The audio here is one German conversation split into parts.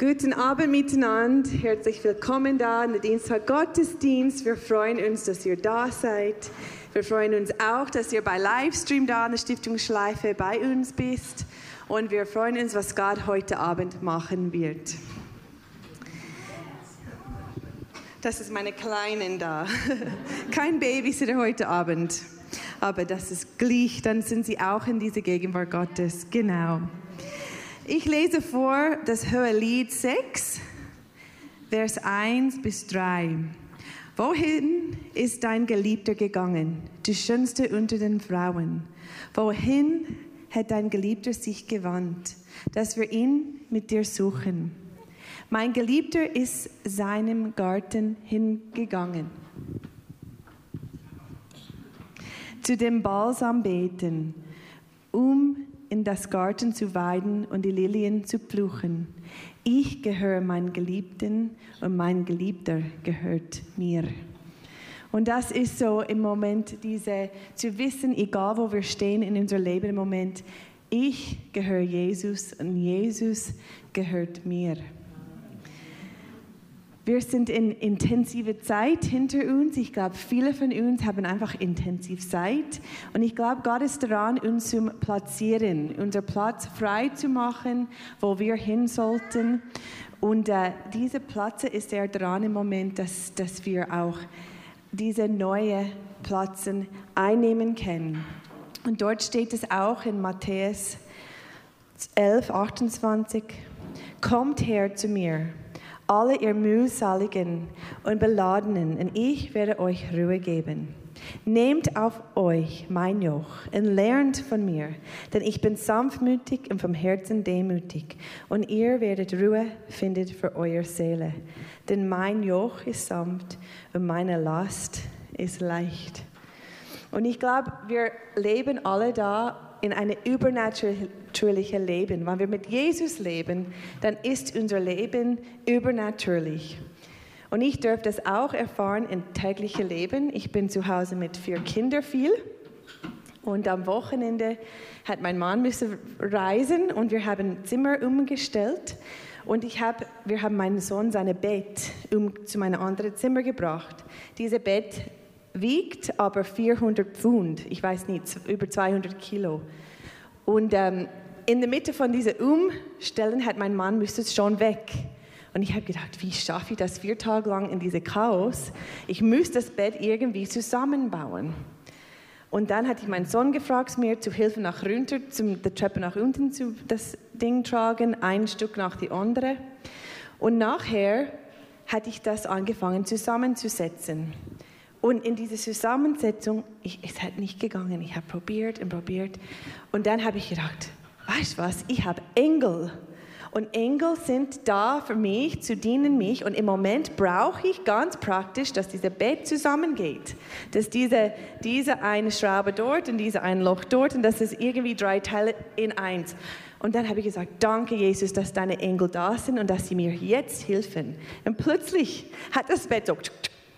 Guten Abend miteinander, herzlich willkommen da in der Dienstag Gottesdienst. Wir freuen uns, dass ihr da seid. Wir freuen uns auch, dass ihr bei Livestream da in der Stiftungsschleife bei uns bist. Und wir freuen uns, was Gott heute Abend machen wird. Das ist meine Kleinen da. Kein Babysitter heute Abend. Aber das ist gleich, dann sind sie auch in dieser Gegenwart Gottes. Genau. Ich lese vor das Hohelied 6, Vers 1 bis 3. Wohin ist dein Geliebter gegangen, die schönste unter den Frauen? Wohin hat dein Geliebter sich gewandt, dass wir ihn mit dir suchen? Mein Geliebter ist seinem Garten hingegangen. Zu dem Balsam beten, um in das Garten zu weiden und die Lilien zu pfluchen. Ich gehöre meinem Geliebten und mein Geliebter gehört mir. Und das ist so im Moment diese, zu wissen, egal wo wir stehen in unserem Leben im Moment, ich gehöre Jesus und Jesus gehört mir. Wir sind in intensive Zeit hinter uns. Ich glaube, viele von uns haben einfach intensiv Zeit. Und ich glaube, Gott ist daran, uns zu platzieren, unser Platz frei zu machen, wo wir hin sollten. Und äh, dieser Platz ist er dran im Moment, dass, dass wir auch diese neuen Plätze einnehmen können. Und dort steht es auch in Matthäus 11, 28, Kommt her zu mir alle ihr mühseligen und beladenen, und ich werde euch Ruhe geben. Nehmt auf euch mein Joch und lernt von mir, denn ich bin sanftmütig und vom Herzen demütig, und ihr werdet Ruhe finden für eure Seele. Denn mein Joch ist sanft und meine Last ist leicht. Und ich glaube, wir leben alle da in ein übernatürliches Leben. Wenn wir mit Jesus leben, dann ist unser Leben übernatürlich. Und ich darf das auch erfahren im täglichen Leben. Ich bin zu Hause mit vier Kindern viel. Und am Wochenende hat mein Mann müssen reisen und wir haben Zimmer umgestellt. Und ich hab, wir haben meinen Sohn sein Bett um, zu meinem anderen Zimmer gebracht. Dieses Bett wiegt aber 400 Pfund, ich weiß nicht, über 200 Kilo. Und ähm, in der Mitte von dieser Umstellen hat mein Mann müsste schon weg. Und ich habe gedacht, wie schaffe ich das vier Tage lang in diesem Chaos? Ich müsste das Bett irgendwie zusammenbauen. Und dann hatte ich meinen Sohn gefragt, mir zu helfen nach runter, zum, der Treppe nach unten zu das Ding tragen, ein Stück nach die andere. Und nachher hatte ich das angefangen zusammenzusetzen. Und in dieser Zusammensetzung, ich, es hat nicht gegangen. Ich habe probiert und probiert. Und dann habe ich gedacht, weißt du was, ich habe Engel. Und Engel sind da für mich, zu dienen mich. Und im Moment brauche ich ganz praktisch, dass dieses Bett zusammengeht. Dass diese, diese eine Schraube dort und diese ein Loch dort und dass es irgendwie drei Teile in eins. Und dann habe ich gesagt, danke Jesus, dass deine Engel da sind und dass sie mir jetzt helfen. Und plötzlich hat das Bett so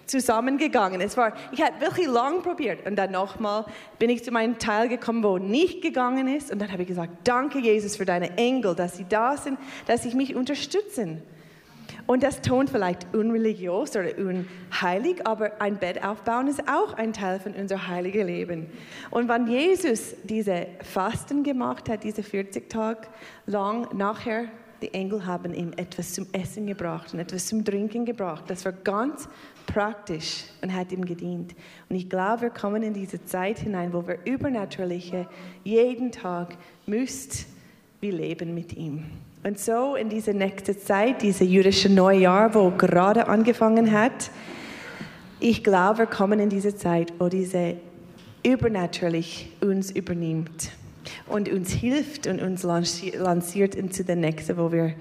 zusammengegangen. Es war, ich habe wirklich lang probiert und dann nochmal bin ich zu meinem Teil gekommen, wo nicht gegangen ist und dann habe ich gesagt, danke Jesus für deine Engel, dass sie da sind, dass sie mich unterstützen. Und das tont vielleicht unreligiös oder unheilig, aber ein Bett aufbauen ist auch ein Teil von unserem heiligen Leben. Und wenn Jesus diese Fasten gemacht hat, diese 40 Tage lang, nachher die Engel haben ihm etwas zum Essen gebracht und etwas zum Trinken gebracht. Das war ganz praktisch und hat ihm gedient. Und ich glaube, wir kommen in diese Zeit hinein, wo wir übernatürliche jeden Tag müsst wir leben mit ihm. Und so in diese nächste Zeit, diese jüdische Neujahr, wo gerade angefangen hat, ich glaube, wir kommen in diese Zeit, wo diese übernatürlich uns übernimmt und uns hilft und uns lanciert into the nächste, wo wir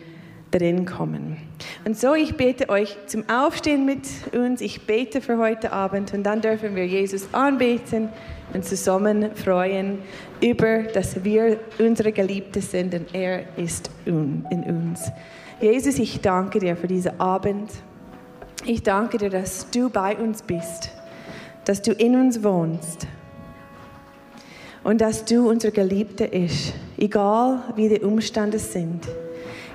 drin kommen. Und so, ich bete euch zum Aufstehen mit uns. Ich bete für heute Abend und dann dürfen wir Jesus anbeten und zusammen freuen über, dass wir unsere Geliebte sind und er ist in uns. Jesus, ich danke dir für diesen Abend. Ich danke dir, dass du bei uns bist, dass du in uns wohnst und dass du unser Geliebter ist, egal wie die Umstände sind.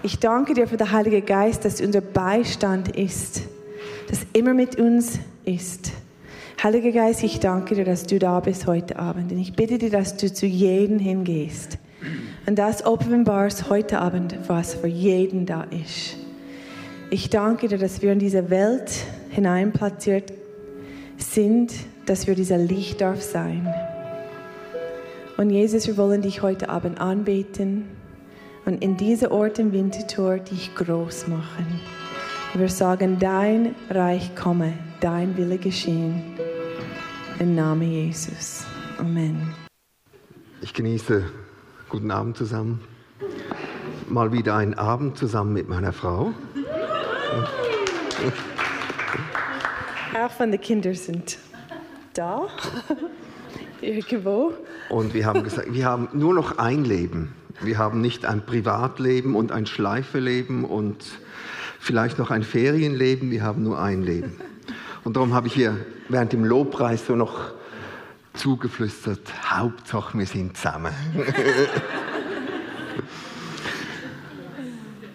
Ich danke dir für den Heiligen Geist, dass unser Beistand ist, dass immer mit uns ist. Heiliger Geist, ich danke dir, dass du da bist heute Abend. Und ich bitte dir, dass du zu jedem hingehst und das offenbarst heute Abend, was für jeden da ist. Ich danke dir, dass wir in diese Welt hineinplatziert sind, dass wir dieser Licht darf sein. Und Jesus, wir wollen dich heute Abend anbeten und in diese Ort im Winterthur dich groß machen. Wir sagen, dein Reich komme, dein Wille geschehen. Im Namen Jesus. Amen. Ich genieße, guten Abend zusammen, mal wieder einen Abend zusammen mit meiner Frau. Auch von den Kindern sind da, irgendwo. Und wir haben gesagt, wir haben nur noch ein Leben. Wir haben nicht ein Privatleben und ein Schleifeleben und vielleicht noch ein Ferienleben, wir haben nur ein Leben. Und darum habe ich hier während dem Lobpreis so noch zugeflüstert, Hauptsache wir sind zusammen.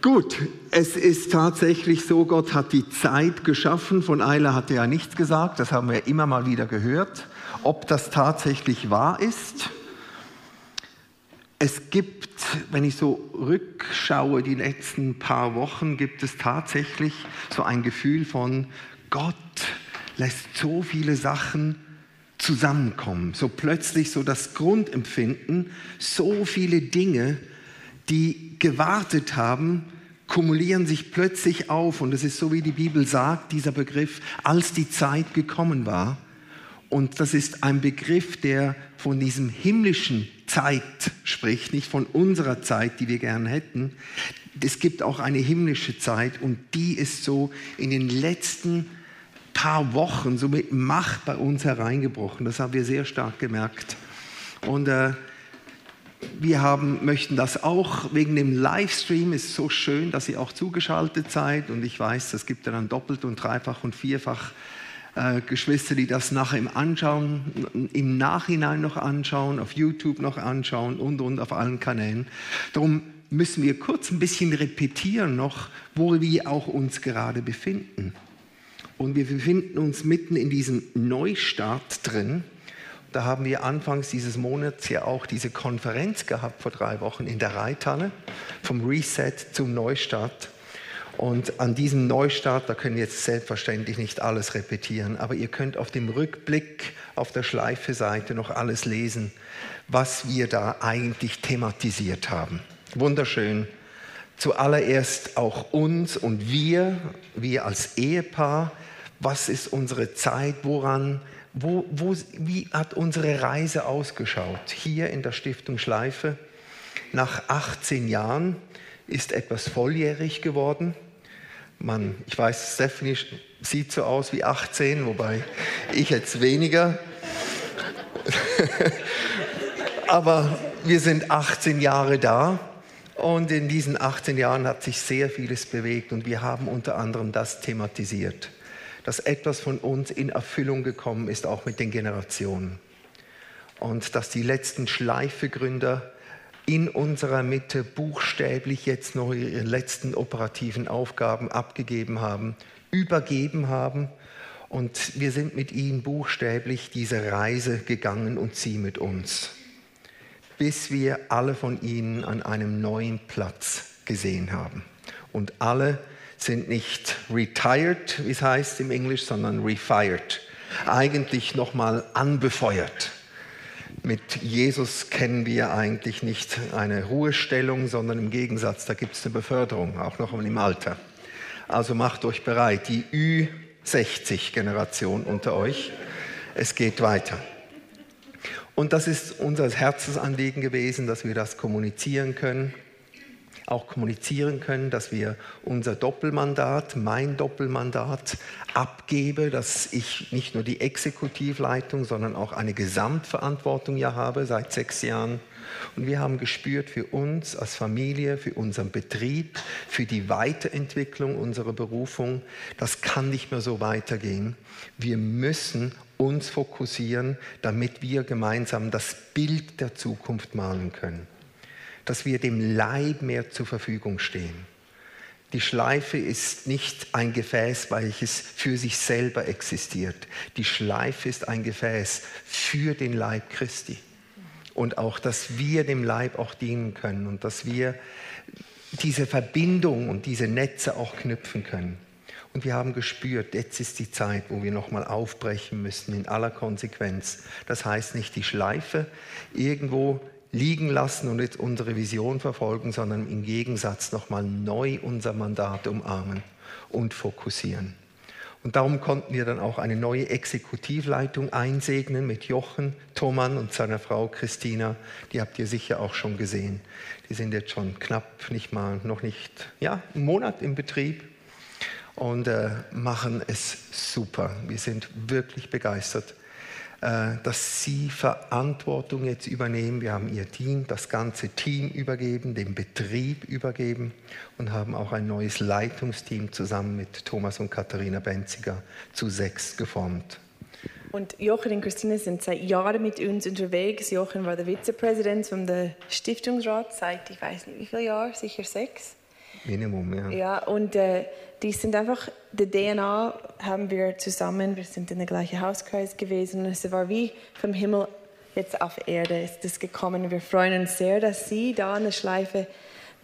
Gut, es ist tatsächlich so, Gott hat die Zeit geschaffen. Von Eile hat er ja nichts gesagt, das haben wir immer mal wieder gehört. Ob das tatsächlich wahr ist? Es gibt, wenn ich so rückschaue, die letzten paar Wochen, gibt es tatsächlich so ein Gefühl von, Gott lässt so viele Sachen zusammenkommen. So plötzlich so das Grundempfinden, so viele Dinge, die gewartet haben, kumulieren sich plötzlich auf. Und es ist so, wie die Bibel sagt, dieser Begriff, als die Zeit gekommen war. Und das ist ein Begriff, der von diesem himmlischen Zeit spricht, nicht von unserer Zeit, die wir gern hätten. Es gibt auch eine himmlische Zeit und die ist so in den letzten paar Wochen so mit Macht bei uns hereingebrochen. Das haben wir sehr stark gemerkt. Und äh, wir haben, möchten das auch wegen dem Livestream. Es ist so schön, dass ihr auch zugeschaltet seid. Und ich weiß, es gibt dann doppelt und dreifach und vierfach äh, Geschwister, die das nachher im Anschauen, im Nachhinein noch anschauen, auf YouTube noch anschauen und und auf allen Kanälen. Darum müssen wir kurz ein bisschen repetieren noch, wo wir auch uns gerade befinden. Und wir befinden uns mitten in diesem Neustart drin. Da haben wir anfangs dieses Monats ja auch diese Konferenz gehabt vor drei Wochen in der Reithalle, vom Reset zum Neustart. Und an diesem Neustart, da können jetzt selbstverständlich nicht alles repetieren, aber ihr könnt auf dem Rückblick auf der Schleife-Seite noch alles lesen, was wir da eigentlich thematisiert haben. Wunderschön. Zuallererst auch uns und wir, wir als Ehepaar, was ist unsere Zeit, woran wo, wo, wie hat unsere Reise ausgeschaut? Hier in der Stiftung Schleife. Nach 18 Jahren ist etwas volljährig geworden. Man, ich weiß, Stephanie sieht so aus wie 18, wobei ich jetzt weniger. Aber wir sind 18 Jahre da und in diesen 18 Jahren hat sich sehr vieles bewegt und wir haben unter anderem das thematisiert dass etwas von uns in Erfüllung gekommen ist, auch mit den Generationen. Und dass die letzten Schleifegründer in unserer Mitte buchstäblich jetzt noch ihre letzten operativen Aufgaben abgegeben haben, übergeben haben. Und wir sind mit ihnen buchstäblich diese Reise gegangen und sie mit uns, bis wir alle von ihnen an einem neuen Platz gesehen haben. Und alle sind nicht retired, wie es heißt im Englisch, sondern refired. Eigentlich nochmal anbefeuert. Mit Jesus kennen wir eigentlich nicht eine Ruhestellung, sondern im Gegensatz, da gibt es eine Beförderung, auch noch im Alter. Also macht euch bereit, die Ü60-Generation unter euch. Es geht weiter. Und das ist unser Herzensanliegen gewesen, dass wir das kommunizieren können auch kommunizieren können, dass wir unser Doppelmandat, mein Doppelmandat abgebe, dass ich nicht nur die Exekutivleitung, sondern auch eine Gesamtverantwortung ja habe seit sechs Jahren. Und wir haben gespürt für uns als Familie, für unseren Betrieb, für die Weiterentwicklung unserer Berufung, das kann nicht mehr so weitergehen. Wir müssen uns fokussieren, damit wir gemeinsam das Bild der Zukunft malen können dass wir dem Leib mehr zur Verfügung stehen. Die Schleife ist nicht ein Gefäß, welches für sich selber existiert. Die Schleife ist ein Gefäß für den Leib Christi. Und auch, dass wir dem Leib auch dienen können und dass wir diese Verbindung und diese Netze auch knüpfen können. Und wir haben gespürt, jetzt ist die Zeit, wo wir nochmal aufbrechen müssen in aller Konsequenz. Das heißt nicht die Schleife irgendwo liegen lassen und jetzt unsere Vision verfolgen, sondern im Gegensatz nochmal neu unser Mandat umarmen und fokussieren. Und darum konnten wir dann auch eine neue Exekutivleitung einsegnen mit Jochen Thomann und seiner Frau Christina. Die habt ihr sicher auch schon gesehen. Die sind jetzt schon knapp, nicht mal, noch nicht, ja, einen Monat im Betrieb und äh, machen es super. Wir sind wirklich begeistert, dass Sie Verantwortung jetzt übernehmen. Wir haben Ihr Team, das ganze Team übergeben, den Betrieb übergeben und haben auch ein neues Leitungsteam zusammen mit Thomas und Katharina Benziger zu sechs geformt. Und Jochen und Christine sind seit Jahren mit uns unterwegs. Jochen war der Vizepräsident der Stiftungsrat seit, ich weiß nicht wie viele Jahre, sicher sechs. Minimum, ja. Ja, und äh, die sind einfach, die DNA haben wir zusammen, wir sind in der gleichen Hauskreis gewesen. Es war wie vom Himmel jetzt auf Erde ist das gekommen. Wir freuen uns sehr, dass Sie da eine Schleife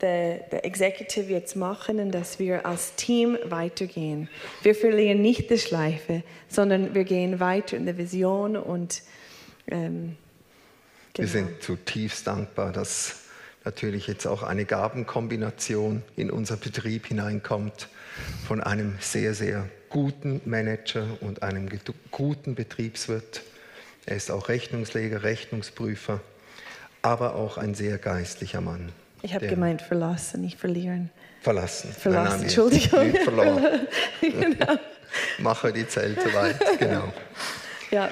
der, der Executive jetzt machen und dass wir als Team weitergehen. Wir verlieren nicht die Schleife, sondern wir gehen weiter in der Vision und ähm, genau. wir sind zutiefst dankbar, dass natürlich jetzt auch eine Gabenkombination in unser Betrieb hineinkommt von einem sehr, sehr guten Manager und einem guten Betriebswirt. Er ist auch Rechnungsleger, Rechnungsprüfer, aber auch ein sehr geistlicher Mann. Ich habe gemeint verlassen, nicht verlieren. Verlassen. Verlassen, nein, nein, Entschuldigung. Nicht verloren. genau. Mache die Zelte weit, genau. Ja.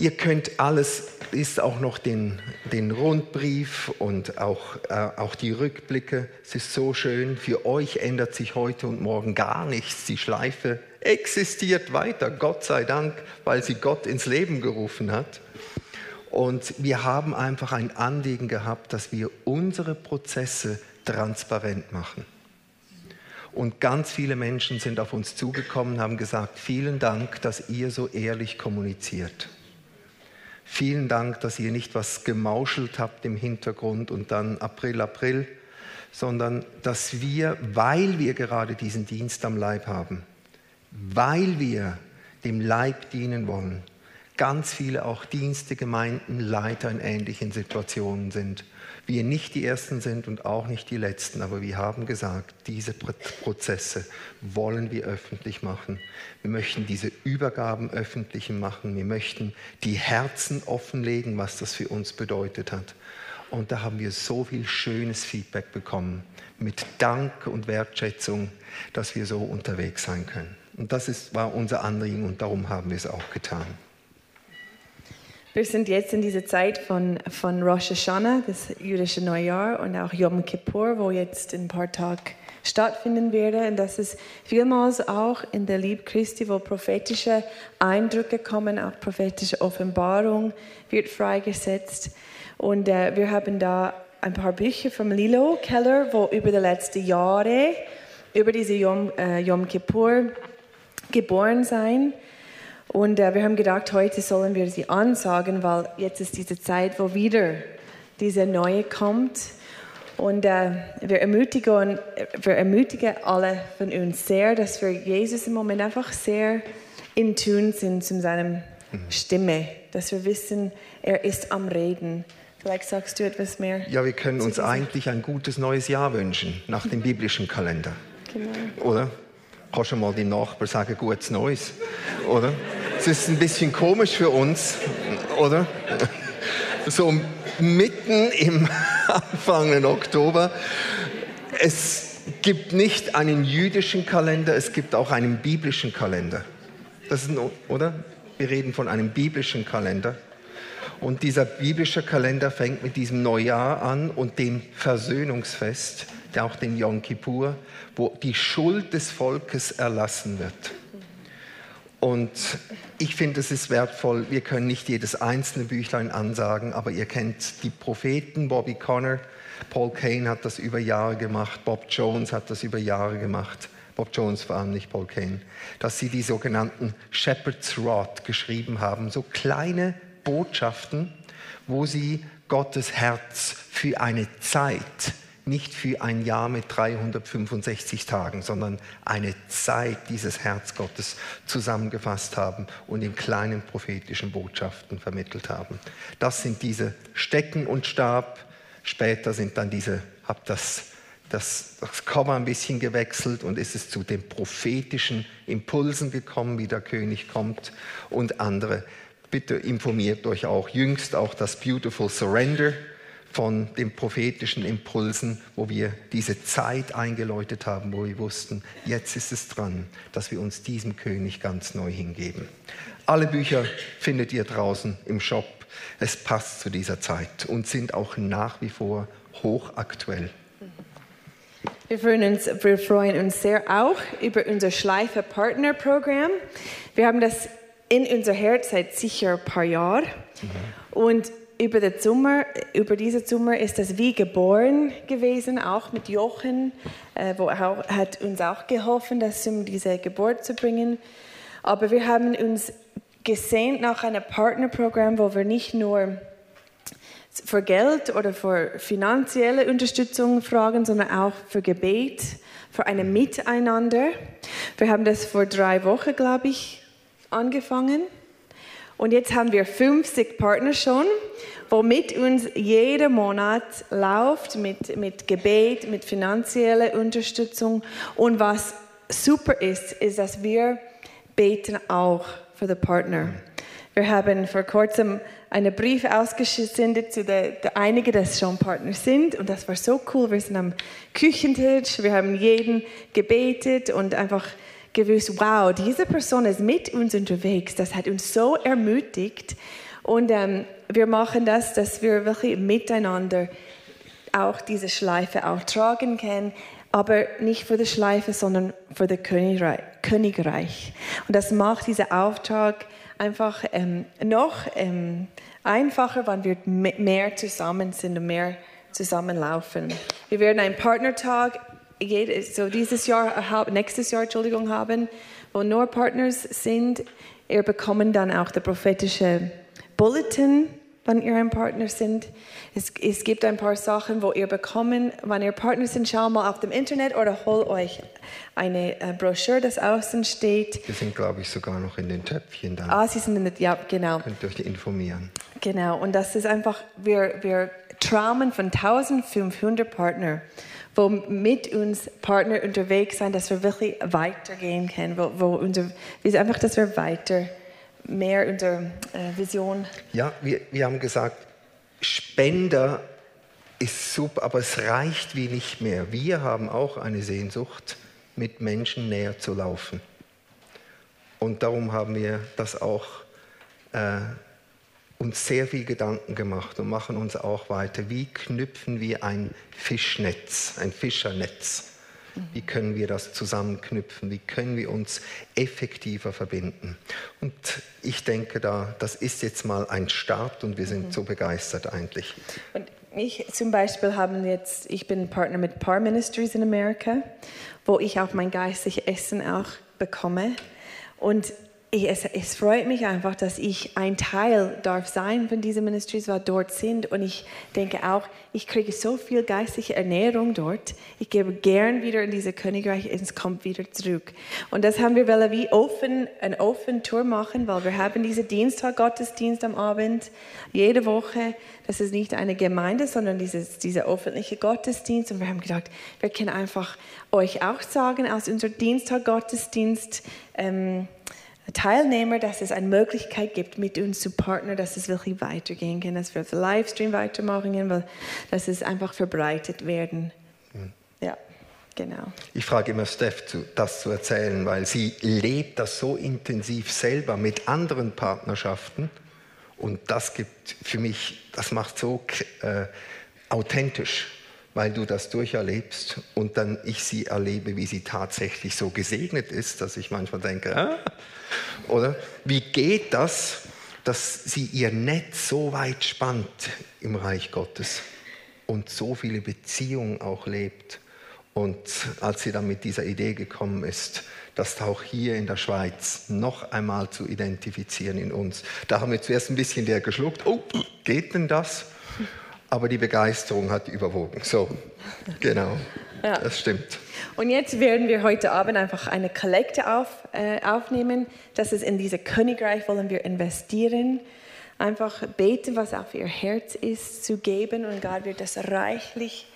Ihr könnt alles ist auch noch den, den Rundbrief und auch, äh, auch die Rückblicke. Es ist so schön. Für euch ändert sich heute und morgen gar nichts. Die Schleife existiert weiter, Gott sei Dank, weil sie Gott ins Leben gerufen hat. Und wir haben einfach ein Anliegen gehabt, dass wir unsere Prozesse transparent machen. Und ganz viele Menschen sind auf uns zugekommen haben gesagt, vielen Dank, dass ihr so ehrlich kommuniziert. Vielen Dank, dass ihr nicht was gemauschelt habt im Hintergrund und dann April, April, sondern dass wir, weil wir gerade diesen Dienst am Leib haben, weil wir dem Leib dienen wollen, ganz viele auch Dienste, Gemeinden, Leiter in ähnlichen Situationen sind wir nicht die Ersten sind und auch nicht die Letzten, aber wir haben gesagt, diese Prozesse wollen wir öffentlich machen. Wir möchten diese Übergaben öffentlich machen. Wir möchten die Herzen offenlegen, was das für uns bedeutet hat. Und da haben wir so viel schönes Feedback bekommen, mit Dank und Wertschätzung, dass wir so unterwegs sein können. Und das ist, war unser Anliegen und darum haben wir es auch getan. Wir sind jetzt in dieser Zeit von, von Rosh Hashanah, das jüdische Neujahr, und auch Yom Kippur, wo jetzt in ein paar Tagen stattfinden werde. Und das ist vielmals auch in der Liebe Christi, wo prophetische Eindrücke kommen, auch prophetische Offenbarung wird freigesetzt. Und äh, wir haben da ein paar Bücher vom Lilo Keller, wo über die letzten Jahre, über diese Yom, äh, Yom Kippur geboren sein. Und äh, wir haben gedacht, heute sollen wir sie ansagen, weil jetzt ist diese Zeit, wo wieder diese Neue kommt. Und äh, wir, ermutigen, wir ermutigen alle von uns sehr, dass wir Jesus im Moment einfach sehr in Tune sind zu seiner Stimme, dass wir wissen, er ist am Reden. Vielleicht sagst du etwas mehr. Ja, wir können uns eigentlich ein gutes neues Jahr wünschen, nach dem biblischen Kalender. Genau. Oder? Kannst du mal deinem Nachbar sagen, gutes Neues? Oder? Es ist ein bisschen komisch für uns, oder? So mitten im Anfang Oktober. Es gibt nicht einen jüdischen Kalender, es gibt auch einen biblischen Kalender. Das ist, oder? Wir reden von einem biblischen Kalender. Und dieser biblische Kalender fängt mit diesem Neujahr an und dem Versöhnungsfest, auch dem Yom Kippur, wo die Schuld des Volkes erlassen wird. Und ich finde, es ist wertvoll. Wir können nicht jedes einzelne Büchlein ansagen, aber ihr kennt die Propheten, Bobby Connor, Paul Kane hat das über Jahre gemacht, Bob Jones hat das über Jahre gemacht. Bob Jones vor allem, nicht Paul Kane, dass sie die sogenannten Shepherd's Rod geschrieben haben, so kleine Botschaften, wo sie Gottes Herz für eine Zeit nicht für ein Jahr mit 365 Tagen, sondern eine Zeit dieses Herz Gottes zusammengefasst haben und in kleinen prophetischen Botschaften vermittelt haben. Das sind diese Stecken und Stab. Später sind dann diese, hab das, das, das Komma ein bisschen gewechselt und ist es zu den prophetischen Impulsen gekommen, wie der König kommt und andere. Bitte informiert euch auch jüngst auch das Beautiful Surrender von den prophetischen Impulsen, wo wir diese Zeit eingeläutet haben, wo wir wussten, jetzt ist es dran, dass wir uns diesem König ganz neu hingeben. Alle Bücher findet ihr draußen im Shop. Es passt zu dieser Zeit und sind auch nach wie vor hochaktuell. Wir freuen, uns, wir freuen uns sehr auch über unser Schleife Partner Programm. Wir haben das in unser Herz seit sicher ein paar Jahren. Mhm. Und über, den Sommer, über diesen Sommer ist das wie geboren gewesen, auch mit Jochen, äh, wo auch, hat uns auch geholfen, das um diese Geburt zu bringen. Aber wir haben uns gesehnt nach einem Partnerprogramm, wo wir nicht nur für Geld oder für finanzielle Unterstützung fragen, sondern auch für Gebet, für ein Miteinander. Wir haben das vor drei Wochen, glaube ich, angefangen. Und jetzt haben wir 50 Partner schon, womit uns jeden Monat läuft mit, mit Gebet, mit finanzieller Unterstützung. Und was super ist, ist, dass wir beten auch für den Partner. Wir haben vor kurzem einen Brief ausgesendet zu den, der einigen, die schon Partner sind. Und das war so cool. Wir sind am Küchentisch, wir haben jeden gebetet und einfach gewusst, wow, diese Person ist mit uns unterwegs. Das hat uns so ermutigt. Und ähm, wir machen das, dass wir wirklich miteinander auch diese Schleife auch tragen können, aber nicht für die Schleife, sondern für das Königreich. Und das macht diesen Auftrag einfach ähm, noch ähm, einfacher, wenn wir mehr zusammen sind und mehr zusammenlaufen. Wir werden einen Partnertag so dieses Jahr, nächstes Jahr, Entschuldigung, haben, wo nur Partners sind. Ihr bekommt dann auch der prophetische Bulletin, wenn ihr ein Partner sind. Es, es, gibt ein paar Sachen, wo ihr bekommen, wenn ihr Partner sind, schau mal auf dem Internet oder hol euch eine äh, Broschüre, das außen steht. Die sind, glaube ich, sogar noch in den Töpfchen da. Ah, sie sind in den, ja, genau. Könnt ihr euch informieren. Genau, und das ist einfach, wir, wir traumen von 1500 Partnern wo mit uns Partner unterwegs sind, dass wir wirklich weitergehen können, wo, wo unser, einfach, dass wir weiter mehr unsere äh, Vision. Ja, wir, wir haben gesagt, Spender ist super, aber es reicht wie nicht mehr. Wir haben auch eine Sehnsucht, mit Menschen näher zu laufen. Und darum haben wir das auch äh, uns sehr viel Gedanken gemacht und machen uns auch weiter. Wie knüpfen wir ein Fischnetz, ein Fischernetz? Wie können wir das zusammenknüpfen? Wie können wir uns effektiver verbinden? Und ich denke, da, das ist jetzt mal ein Start und wir sind mhm. so begeistert eigentlich. Und ich zum Beispiel haben jetzt, ich bin Partner mit Par Ministries in Amerika, wo ich auch mein geistiges Essen auch bekomme. Und es, es, freut mich einfach, dass ich ein Teil darf sein von diesen Ministries, weil dort sind. Und ich denke auch, ich kriege so viel geistige Ernährung dort. Ich gebe gern wieder in diese Königreich, es kommt wieder zurück. Und das haben wir wollen wie offen, ein offen Tour machen, weil wir haben diese Dienstag Gottesdienst am Abend jede Woche. Das ist nicht eine Gemeinde, sondern dieses, dieser öffentliche Gottesdienst. Und wir haben gedacht, wir können einfach euch auch sagen aus unserem Dienstag Gottesdienst. Ähm, Teilnehmer, dass es eine Möglichkeit gibt, mit uns zu partnern, dass es wirklich weitergehen kann, dass wir auf Livestream weitermachen können, weil dass es einfach verbreitet werden. Mhm. Ja, genau. Ich frage immer Steph, das zu erzählen, weil sie lebt das so intensiv selber mit anderen Partnerschaften und das gibt für mich, das macht so äh, authentisch weil du das durcherlebst und dann ich sie erlebe, wie sie tatsächlich so gesegnet ist, dass ich manchmal denke, ah, oder wie geht das, dass sie ihr Netz so weit spannt im Reich Gottes? und so viele Beziehungen auch lebt. Und als sie dann mit dieser Idee gekommen ist, das auch hier in der Schweiz noch einmal zu identifizieren in uns, da haben wir zuerst ein bisschen der geschluckt, oh, geht denn das? Aber die Begeisterung hat überwogen. So, genau, ja. das stimmt. Und jetzt werden wir heute Abend einfach eine Kollekte auf, äh, aufnehmen. Das ist in dieses Königreich wollen wir investieren einfach beten, was auf ihr Herz ist, zu geben und Gott wird das reichlich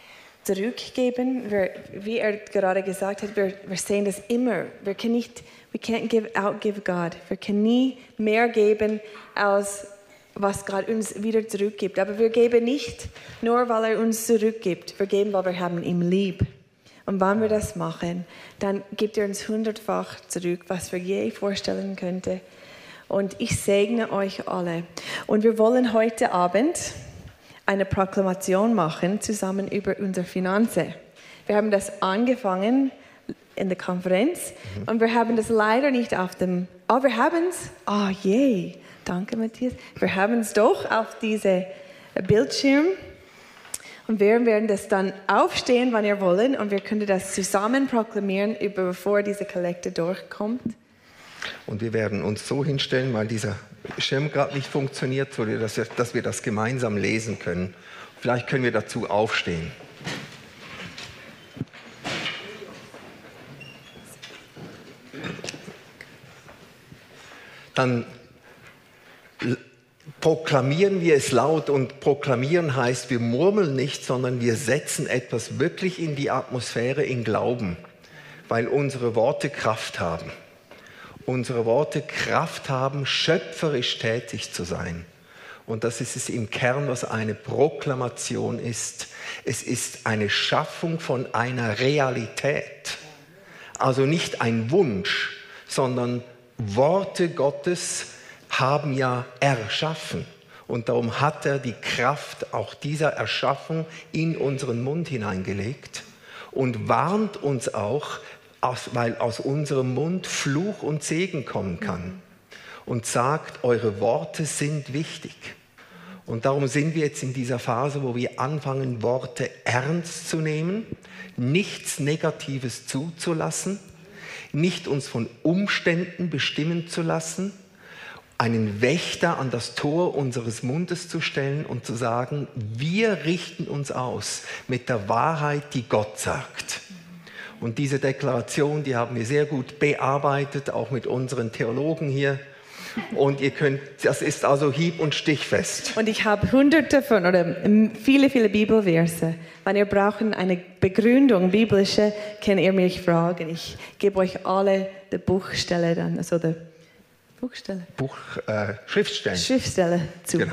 zurückgeben. Wir, wie er gerade gesagt hat, wir, wir sehen das immer. Wir können nicht, we can't give, outgive God. Wir können nie mehr geben, als was Gott uns wieder zurückgibt. Aber wir geben nicht nur, weil er uns zurückgibt. Wir geben, weil wir haben ihm lieb. Und wenn wir das machen, dann gibt er uns hundertfach zurück, was wir je vorstellen könnten und ich segne euch alle. Und wir wollen heute Abend eine Proklamation machen zusammen über unsere Finanzen. Wir haben das angefangen in der Konferenz mhm. und wir haben das leider nicht auf dem, oh, wir haben es, oh je, danke Matthias, wir haben es doch auf diese Bildschirm und wir werden das dann aufstehen, wann ihr wollen und wir können das zusammen proklamieren, bevor diese Kollekte durchkommt. Und wir werden uns so hinstellen, weil dieser Schirm gerade nicht funktioniert, dass wir, dass wir das gemeinsam lesen können. Vielleicht können wir dazu aufstehen. Dann proklamieren wir es laut und proklamieren heißt, wir murmeln nicht, sondern wir setzen etwas wirklich in die Atmosphäre in Glauben, weil unsere Worte Kraft haben unsere Worte Kraft haben, schöpferisch tätig zu sein. Und das ist es im Kern, was eine Proklamation ist. Es ist eine Schaffung von einer Realität. Also nicht ein Wunsch, sondern Worte Gottes haben ja erschaffen. Und darum hat er die Kraft auch dieser Erschaffung in unseren Mund hineingelegt und warnt uns auch, weil aus unserem Mund Fluch und Segen kommen kann. Und sagt, eure Worte sind wichtig. Und darum sind wir jetzt in dieser Phase, wo wir anfangen, Worte ernst zu nehmen, nichts Negatives zuzulassen, nicht uns von Umständen bestimmen zu lassen, einen Wächter an das Tor unseres Mundes zu stellen und zu sagen, wir richten uns aus mit der Wahrheit, die Gott sagt. Und diese Deklaration, die haben wir sehr gut bearbeitet, auch mit unseren Theologen hier. Und ihr könnt, das ist also hieb- und stichfest. Und ich habe hunderte von oder viele, viele Bibelverse. Wenn ihr braucht eine Begründung biblische, könnt ihr mich fragen. Ich gebe euch alle die Buchstelle dann, also die Buchstelle. Buch, äh, Schriftstellen. Schriftstelle zu. Genau.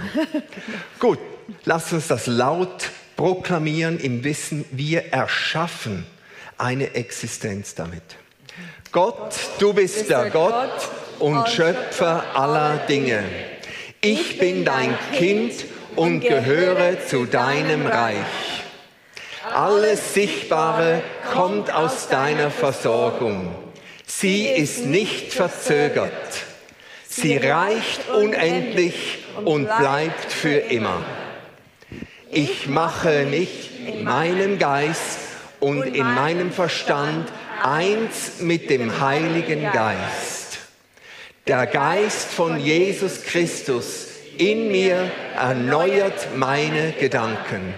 Gut, lasst uns das laut proklamieren im Wissen, wir erschaffen eine Existenz damit. Gott, du bist der Gott und Schöpfer aller Dinge. Ich bin dein Kind und gehöre zu deinem Reich. Alles Sichtbare kommt aus deiner Versorgung. Sie ist nicht verzögert. Sie reicht unendlich und bleibt für immer. Ich mache mich in meinem Geist und in meinem Verstand eins mit dem Heiligen Geist. Der Geist von Jesus Christus in mir erneuert meine Gedanken.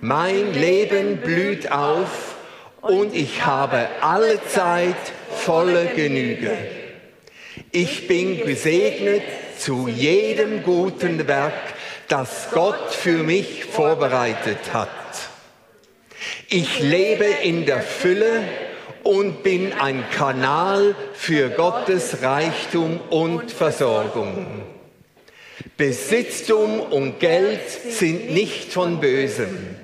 Mein Leben blüht auf und ich habe alle Zeit volle Genüge. Ich bin gesegnet zu jedem guten Werk, das Gott für mich vorbereitet hat. Ich lebe in der Fülle und bin ein Kanal für Gottes Reichtum und Versorgung. Besitztum und Geld sind nicht von Bösem,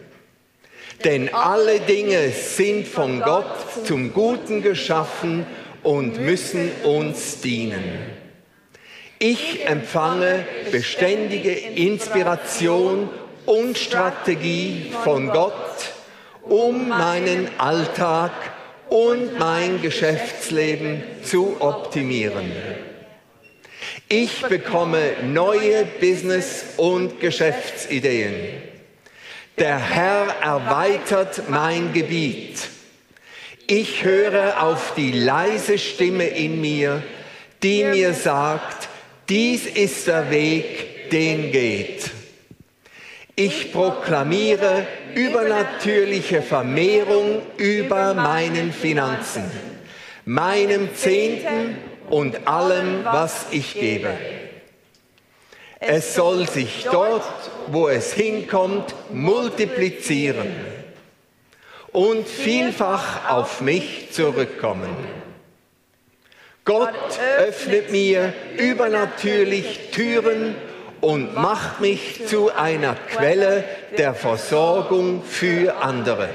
denn alle Dinge sind von Gott zum Guten geschaffen und müssen uns dienen. Ich empfange beständige Inspiration und Strategie von Gott um meinen Alltag und mein Geschäftsleben zu optimieren. Ich bekomme neue Business- und Geschäftsideen. Der Herr erweitert mein Gebiet. Ich höre auf die leise Stimme in mir, die mir sagt, dies ist der Weg, den geht. Ich proklamiere übernatürliche Vermehrung über meinen Finanzen, meinem Zehnten und allem, was ich gebe. Es soll sich dort, wo es hinkommt, multiplizieren und vielfach auf mich zurückkommen. Gott öffnet mir übernatürlich Türen und macht mich zu einer Quelle der Versorgung für andere.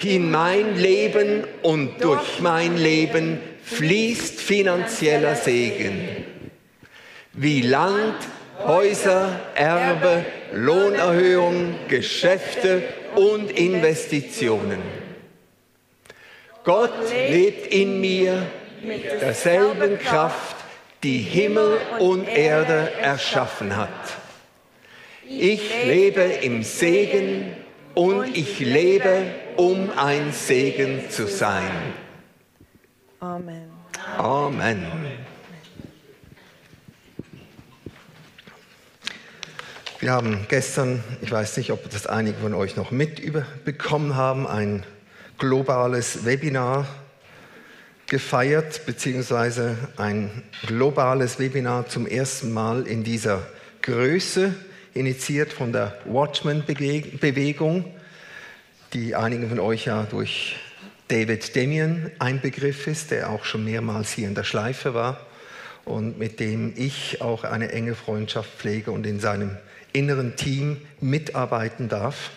In mein Leben und durch mein Leben fließt finanzieller Segen. Wie Land, Häuser, Erbe, Lohnerhöhung, Geschäfte und Investitionen. Gott lebt in mir mit derselben Kraft, die Himmel und Erde erschaffen hat. Ich lebe im Segen und ich lebe, um ein Segen zu sein. Amen. Amen. Wir haben gestern, ich weiß nicht, ob das einige von euch noch mitbekommen haben, ein globales Webinar gefeiert, beziehungsweise ein globales Webinar zum ersten Mal in dieser Größe, initiiert von der Watchman-Bewegung, die einigen von euch ja durch David Damien ein Begriff ist, der auch schon mehrmals hier in der Schleife war und mit dem ich auch eine enge Freundschaft pflege und in seinem inneren Team mitarbeiten darf.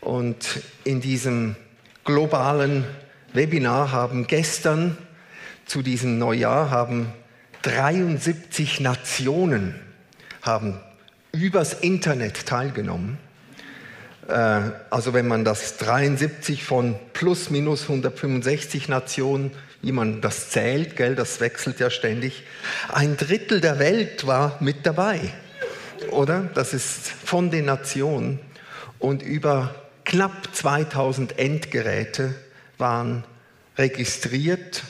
Und in diesem globalen Webinar haben gestern zu diesem Neujahr haben 73 Nationen haben übers Internet teilgenommen. Äh, also wenn man das 73 von plus minus 165 Nationen, wie man das zählt, gell, das wechselt ja ständig, ein Drittel der Welt war mit dabei, oder? Das ist von den Nationen und über knapp 2000 Endgeräte waren registriert,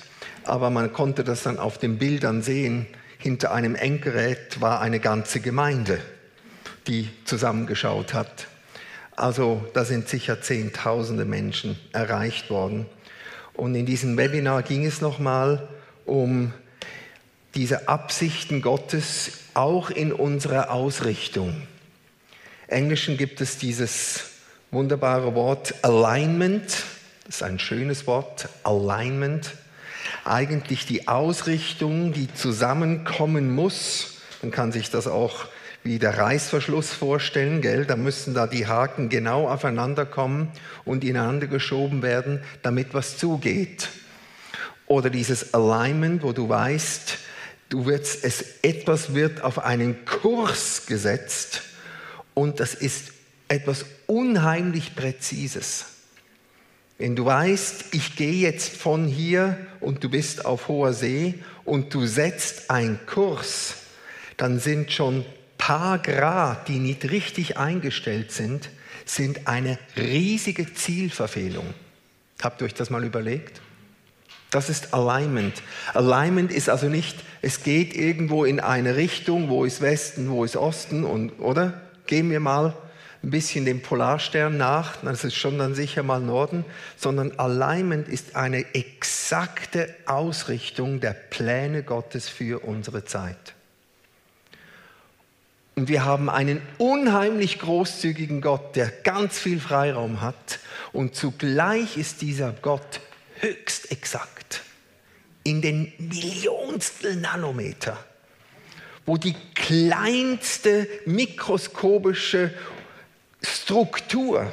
aber man konnte das dann auf den Bildern sehen. Hinter einem Endgerät war eine ganze Gemeinde, die zusammengeschaut hat. Also da sind sicher Zehntausende Menschen erreicht worden. Und in diesem Webinar ging es nochmal um diese Absichten Gottes auch in unserer Ausrichtung. Englischen gibt es dieses wunderbare Wort Alignment. Das ist ein schönes Wort, Alignment. Eigentlich die Ausrichtung, die zusammenkommen muss. Man kann sich das auch wie der Reißverschluss vorstellen, gell? Da müssen da die Haken genau aufeinander kommen und ineinander geschoben werden, damit was zugeht. Oder dieses Alignment, wo du weißt, du wirst, es, etwas wird auf einen Kurs gesetzt und das ist etwas unheimlich Präzises. Wenn du weißt, ich gehe jetzt von hier und du bist auf hoher See und du setzt einen Kurs, dann sind schon paar Grad, die nicht richtig eingestellt sind, sind eine riesige Zielverfehlung. Habt ihr euch das mal überlegt? Das ist Alignment. Alignment ist also nicht, es geht irgendwo in eine Richtung, wo ist Westen, wo ist Osten und, oder? Gehen wir mal ein bisschen dem Polarstern nach, das ist schon dann sicher mal Norden, sondern Alignment ist eine exakte Ausrichtung der Pläne Gottes für unsere Zeit. Und wir haben einen unheimlich großzügigen Gott, der ganz viel Freiraum hat. Und zugleich ist dieser Gott höchst exakt. In den Millionstel Nanometer, wo die kleinste mikroskopische Struktur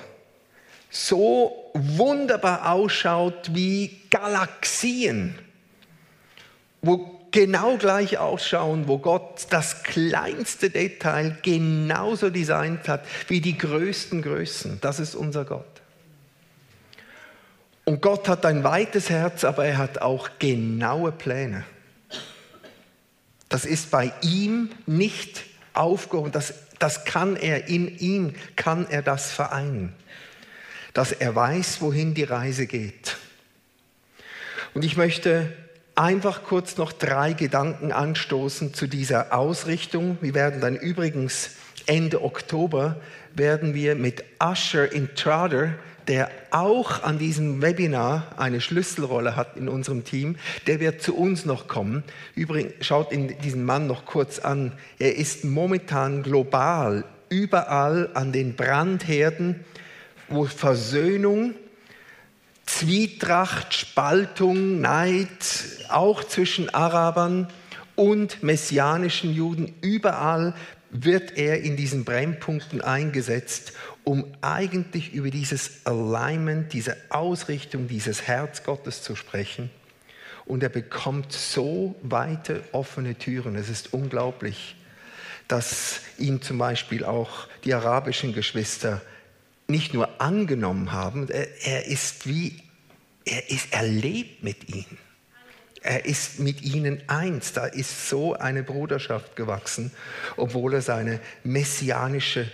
so wunderbar ausschaut wie Galaxien, wo genau gleich ausschauen, wo Gott das kleinste Detail genauso designt hat wie die größten Größen. Das ist unser Gott. Und Gott hat ein weites Herz, aber er hat auch genaue Pläne. Das ist bei ihm nicht aufgehoben, das, das kann er, in ihm kann er das vereinen. Dass er weiß, wohin die Reise geht. Und ich möchte einfach kurz noch drei Gedanken anstoßen zu dieser Ausrichtung. Wir werden dann übrigens Ende Oktober werden wir mit Usher Intrader, der auch an diesem Webinar eine Schlüsselrolle hat in unserem Team, der wird zu uns noch kommen. Übrigens, schaut ihn diesen Mann noch kurz an. Er ist momentan global überall an den Brandherden, wo Versöhnung Zwietracht, Spaltung, Neid, auch zwischen Arabern und messianischen Juden, überall wird er in diesen Brennpunkten eingesetzt, um eigentlich über dieses Alignment, diese Ausrichtung, dieses Herz Gottes zu sprechen. Und er bekommt so weite offene Türen. Es ist unglaublich, dass ihm zum Beispiel auch die arabischen Geschwister nicht nur angenommen haben, er, ist wie, er, ist, er lebt mit ihnen. Er ist mit ihnen eins. Da ist so eine Bruderschaft gewachsen, obwohl er seine messianische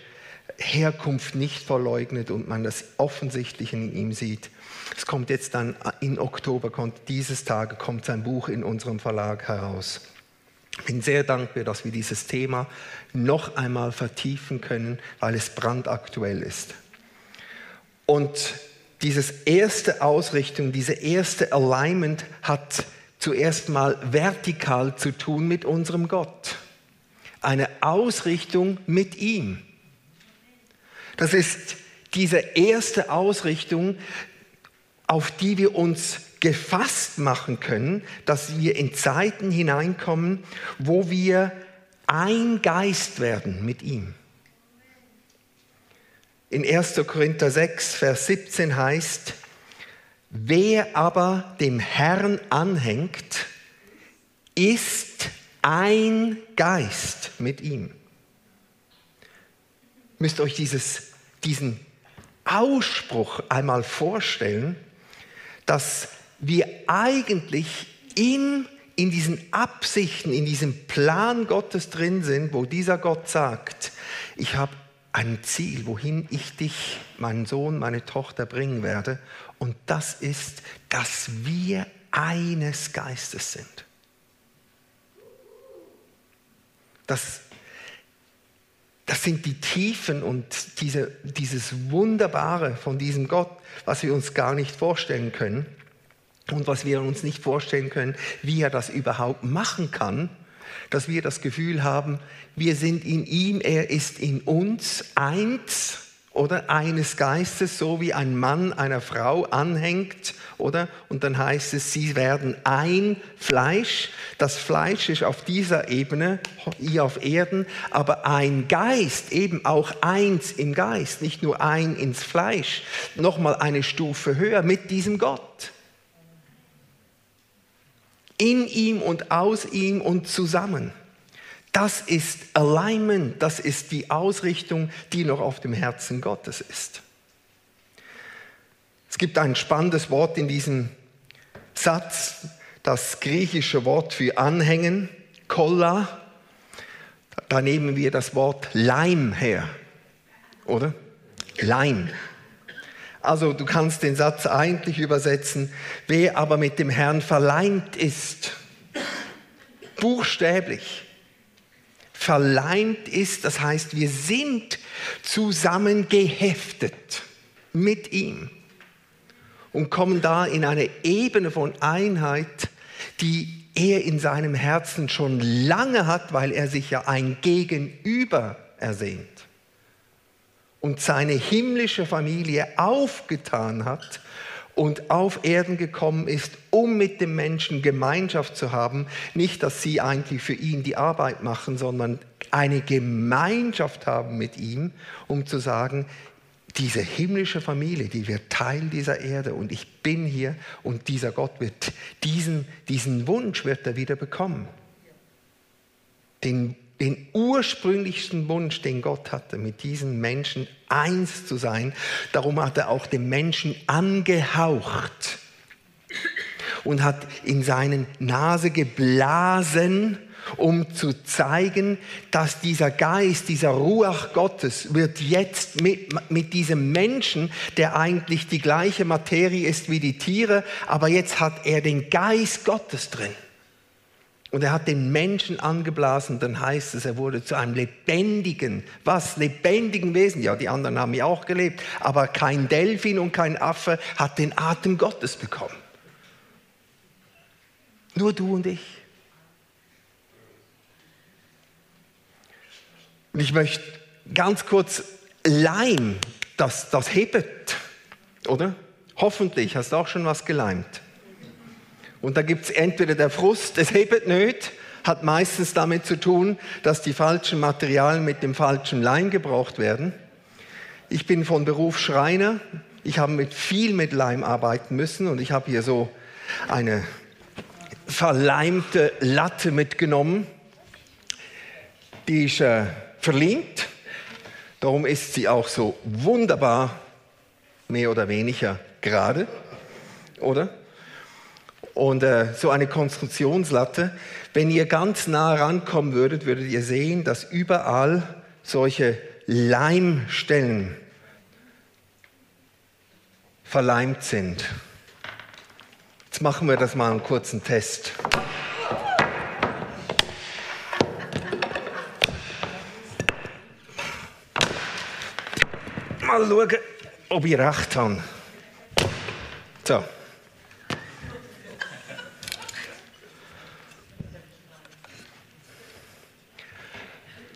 Herkunft nicht verleugnet und man das offensichtlich in ihm sieht. Es kommt jetzt dann in Oktober, kommt dieses Tage kommt sein Buch in unserem Verlag heraus. Ich bin sehr dankbar, dass wir dieses Thema noch einmal vertiefen können, weil es brandaktuell ist. Und dieses erste Ausrichtung, diese erste Alignment hat zuerst mal vertikal zu tun mit unserem Gott. Eine Ausrichtung mit ihm. Das ist diese erste Ausrichtung, auf die wir uns gefasst machen können, dass wir in Zeiten hineinkommen, wo wir ein Geist werden mit ihm. In 1. Korinther 6, Vers 17 heißt, wer aber dem Herrn anhängt, ist ein Geist mit ihm. Müsst euch dieses, diesen Ausspruch einmal vorstellen, dass wir eigentlich in, in diesen Absichten, in diesem Plan Gottes drin sind, wo dieser Gott sagt, ich habe ein Ziel, wohin ich dich, meinen Sohn, meine Tochter bringen werde. Und das ist, dass wir eines Geistes sind. Das, das sind die Tiefen und diese, dieses Wunderbare von diesem Gott, was wir uns gar nicht vorstellen können und was wir uns nicht vorstellen können, wie er das überhaupt machen kann dass wir das Gefühl haben, wir sind in ihm, er ist in uns eins oder eines Geistes, so wie ein Mann einer Frau anhängt, oder? Und dann heißt es, sie werden ein Fleisch. Das Fleisch ist auf dieser Ebene, hier auf Erden, aber ein Geist, eben auch eins im Geist, nicht nur ein ins Fleisch, nochmal eine Stufe höher mit diesem Gott in ihm und aus ihm und zusammen. Das ist Alignment, das ist die Ausrichtung, die noch auf dem Herzen Gottes ist. Es gibt ein spannendes Wort in diesem Satz, das griechische Wort für anhängen, kolla. Da nehmen wir das Wort Leim her, oder? Leim. Also du kannst den Satz eigentlich übersetzen, wer aber mit dem Herrn verleimt ist, buchstäblich verleimt ist, das heißt, wir sind zusammen geheftet mit ihm und kommen da in eine Ebene von Einheit, die er in seinem Herzen schon lange hat, weil er sich ja ein Gegenüber ersehnt und seine himmlische Familie aufgetan hat und auf Erden gekommen ist, um mit dem Menschen Gemeinschaft zu haben. Nicht, dass sie eigentlich für ihn die Arbeit machen, sondern eine Gemeinschaft haben mit ihm, um zu sagen, diese himmlische Familie, die wird Teil dieser Erde und ich bin hier und dieser Gott wird diesen, diesen Wunsch wird er wieder bekommen. Den den ursprünglichsten Wunsch, den Gott hatte, mit diesen Menschen eins zu sein. Darum hat er auch den Menschen angehaucht und hat in seine Nase geblasen um zu zeigen, dass dieser Geist, dieser Ruach Gottes wird jetzt mit, mit diesem Menschen, der eigentlich die gleiche Materie ist wie die Tiere, aber jetzt hat er den Geist Gottes drin. Und er hat den Menschen angeblasen, dann heißt es, er wurde zu einem lebendigen, was? Lebendigen Wesen. Ja, die anderen haben ja auch gelebt, aber kein Delfin und kein Affe hat den Atem Gottes bekommen. Nur du und ich. Und ich möchte ganz kurz Leim, das, das hebt, oder? Hoffentlich hast du auch schon was geleimt. Und da gibt es entweder der Frust, es hebt nicht, hat meistens damit zu tun, dass die falschen Materialien mit dem falschen Leim gebraucht werden. Ich bin von Beruf Schreiner. Ich habe mit viel mit Leim arbeiten müssen und ich habe hier so eine verleimte Latte mitgenommen. Die ist äh, verlinkt. Darum ist sie auch so wunderbar, mehr oder weniger gerade, oder? Und äh, so eine Konstruktionslatte, wenn ihr ganz nah rankommen würdet, würdet ihr sehen, dass überall solche Leimstellen verleimt sind. Jetzt machen wir das mal einen kurzen Test. Mal schauen, ob ich recht habe. So.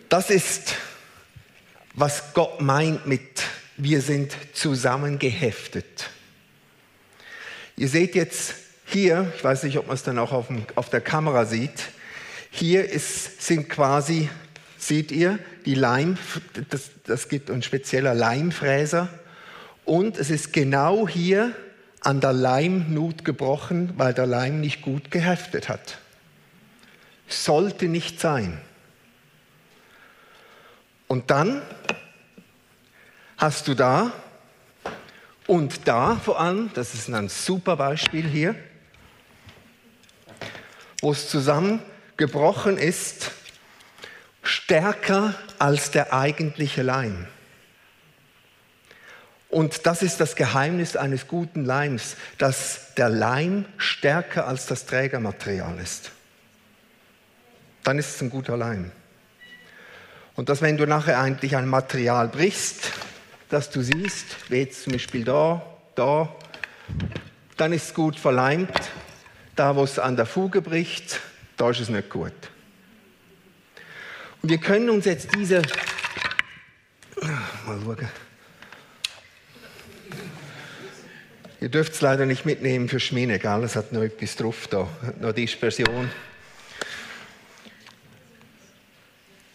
Das ist, was Gott meint mit, wir sind zusammengeheftet. Ihr seht jetzt hier, ich weiß nicht, ob man es dann auch auf, dem, auf der Kamera sieht, hier ist, sind quasi seht ihr, die Leim, das, das gibt ein spezieller Leimfräser. Und es ist genau hier an der Leimnut gebrochen, weil der Leim nicht gut geheftet hat. Sollte nicht sein. Und dann hast du da und da vor allem, das ist ein super Beispiel hier, wo es zusammengebrochen ist, stärker als der eigentliche Leim. Und das ist das Geheimnis eines guten Leims, dass der Leim stärker als das Trägermaterial ist. Dann ist es ein guter Leim. Und dass wenn du nachher eigentlich ein Material brichst, das du siehst, wie jetzt zum Beispiel da, da, dann ist es gut verleimt. Da, wo es an der Fuge bricht, da ist es nicht gut. Und wir können uns jetzt diese. Mal schauen. Ihr dürft es leider nicht mitnehmen für Schmine, gell? Es hat noch etwas drauf da, noch Dispersion.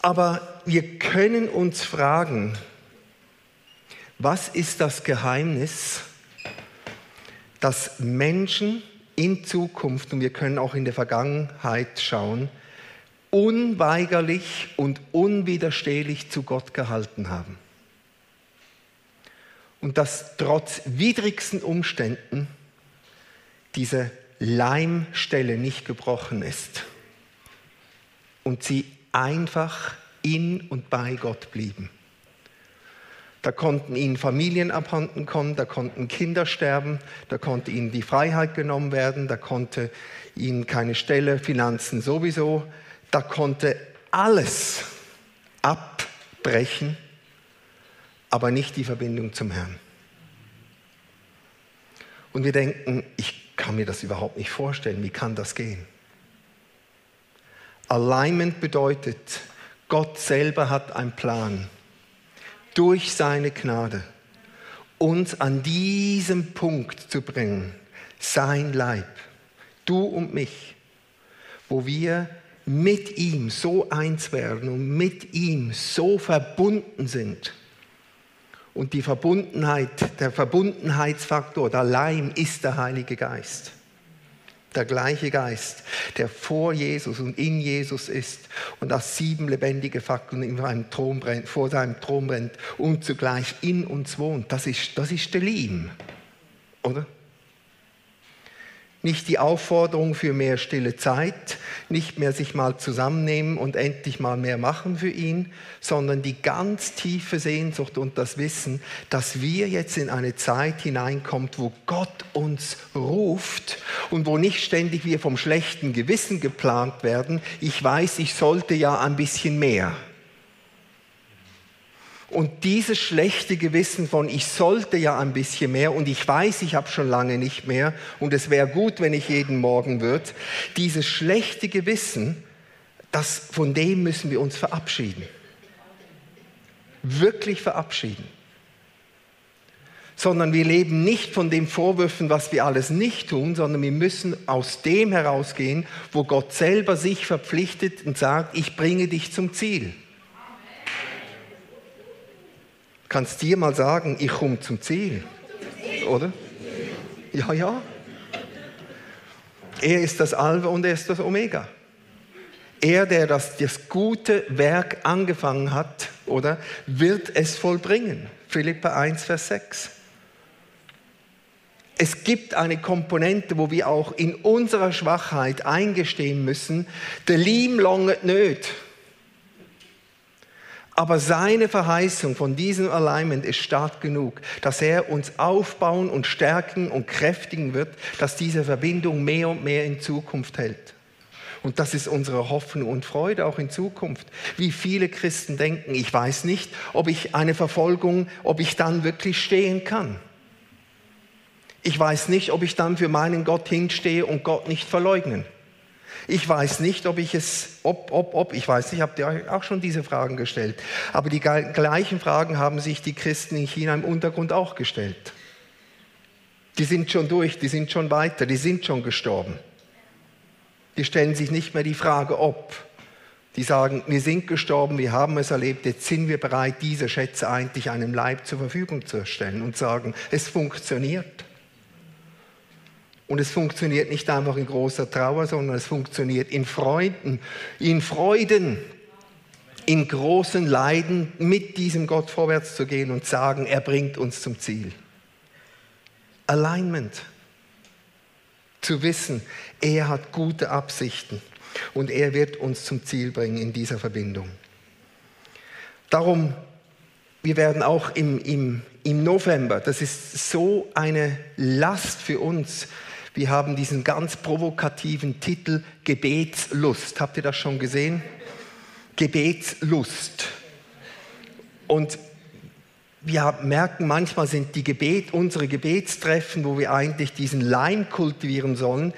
Aber wir können uns fragen, was ist das Geheimnis, dass Menschen in Zukunft, und wir können auch in der Vergangenheit schauen, unweigerlich und unwiderstehlich zu Gott gehalten haben. Und dass trotz widrigsten Umständen diese Leimstelle nicht gebrochen ist und sie einfach in und bei Gott blieben. Da konnten ihnen Familien abhanden kommen, da konnten Kinder sterben, da konnte ihnen die Freiheit genommen werden, da konnte ihnen keine Stelle, Finanzen sowieso, da konnte alles abbrechen, aber nicht die Verbindung zum Herrn. Und wir denken, ich kann mir das überhaupt nicht vorstellen, wie kann das gehen? Alignment bedeutet, Gott selber hat einen Plan, durch seine Gnade. Uns an diesem Punkt zu bringen, sein Leib, du und mich, wo wir mit ihm so eins werden und mit ihm so verbunden sind. Und die Verbundenheit, der Verbundenheitsfaktor, der Leim ist der Heilige Geist. Der gleiche Geist, der vor Jesus und in Jesus ist und das sieben lebendige Faktoren in seinem Thron brennt, vor seinem Thron brennt und zugleich in uns wohnt. Das ist, das ist der Leim, oder? Nicht die Aufforderung für mehr stille Zeit, nicht mehr sich mal zusammennehmen und endlich mal mehr machen für ihn, sondern die ganz tiefe Sehnsucht und das Wissen, dass wir jetzt in eine Zeit hineinkommt, wo Gott uns ruft und wo nicht ständig wir vom schlechten Gewissen geplant werden. Ich weiß, ich sollte ja ein bisschen mehr. Und dieses schlechte Gewissen von, ich sollte ja ein bisschen mehr und ich weiß, ich habe schon lange nicht mehr und es wäre gut, wenn ich jeden Morgen würde, dieses schlechte Gewissen, das, von dem müssen wir uns verabschieden. Wirklich verabschieden. Sondern wir leben nicht von den Vorwürfen, was wir alles nicht tun, sondern wir müssen aus dem herausgehen, wo Gott selber sich verpflichtet und sagt, ich bringe dich zum Ziel kannst dir mal sagen, ich komme zum Ziel. Oder? Ja, ja. Er ist das Alpha und er ist das Omega. Er, der das, das gute Werk angefangen hat, oder, wird es vollbringen. Philippa 1, Vers 6. Es gibt eine Komponente, wo wir auch in unserer Schwachheit eingestehen müssen, der Lim longet nöt. Aber seine Verheißung von diesem Alignment ist stark genug, dass er uns aufbauen und stärken und kräftigen wird, dass diese Verbindung mehr und mehr in Zukunft hält. Und das ist unsere Hoffnung und Freude auch in Zukunft. Wie viele Christen denken, ich weiß nicht, ob ich eine Verfolgung, ob ich dann wirklich stehen kann. Ich weiß nicht, ob ich dann für meinen Gott hinstehe und Gott nicht verleugnen. Ich weiß nicht, ob ich es, ob, ob, ob, ich weiß nicht, habt ihr euch auch schon diese Fragen gestellt. Aber die gleichen Fragen haben sich die Christen in China im Untergrund auch gestellt. Die sind schon durch, die sind schon weiter, die sind schon gestorben. Die stellen sich nicht mehr die Frage, ob. Die sagen, wir sind gestorben, wir haben es erlebt, jetzt sind wir bereit, diese Schätze eigentlich einem Leib zur Verfügung zu stellen und sagen, es funktioniert. Und es funktioniert nicht einfach in großer Trauer, sondern es funktioniert in Freuden, in Freuden, in großen Leiden mit diesem Gott vorwärts zu gehen und sagen, er bringt uns zum Ziel. Alignment. Zu wissen, er hat gute Absichten und er wird uns zum Ziel bringen in dieser Verbindung. Darum, wir werden auch im, im, im November, das ist so eine Last für uns, wir haben diesen ganz provokativen Titel Gebetslust. Habt ihr das schon gesehen? Gebetslust. Und wir merken, manchmal sind die Gebet, unsere Gebetstreffen, wo wir eigentlich diesen Leim kultivieren sollen,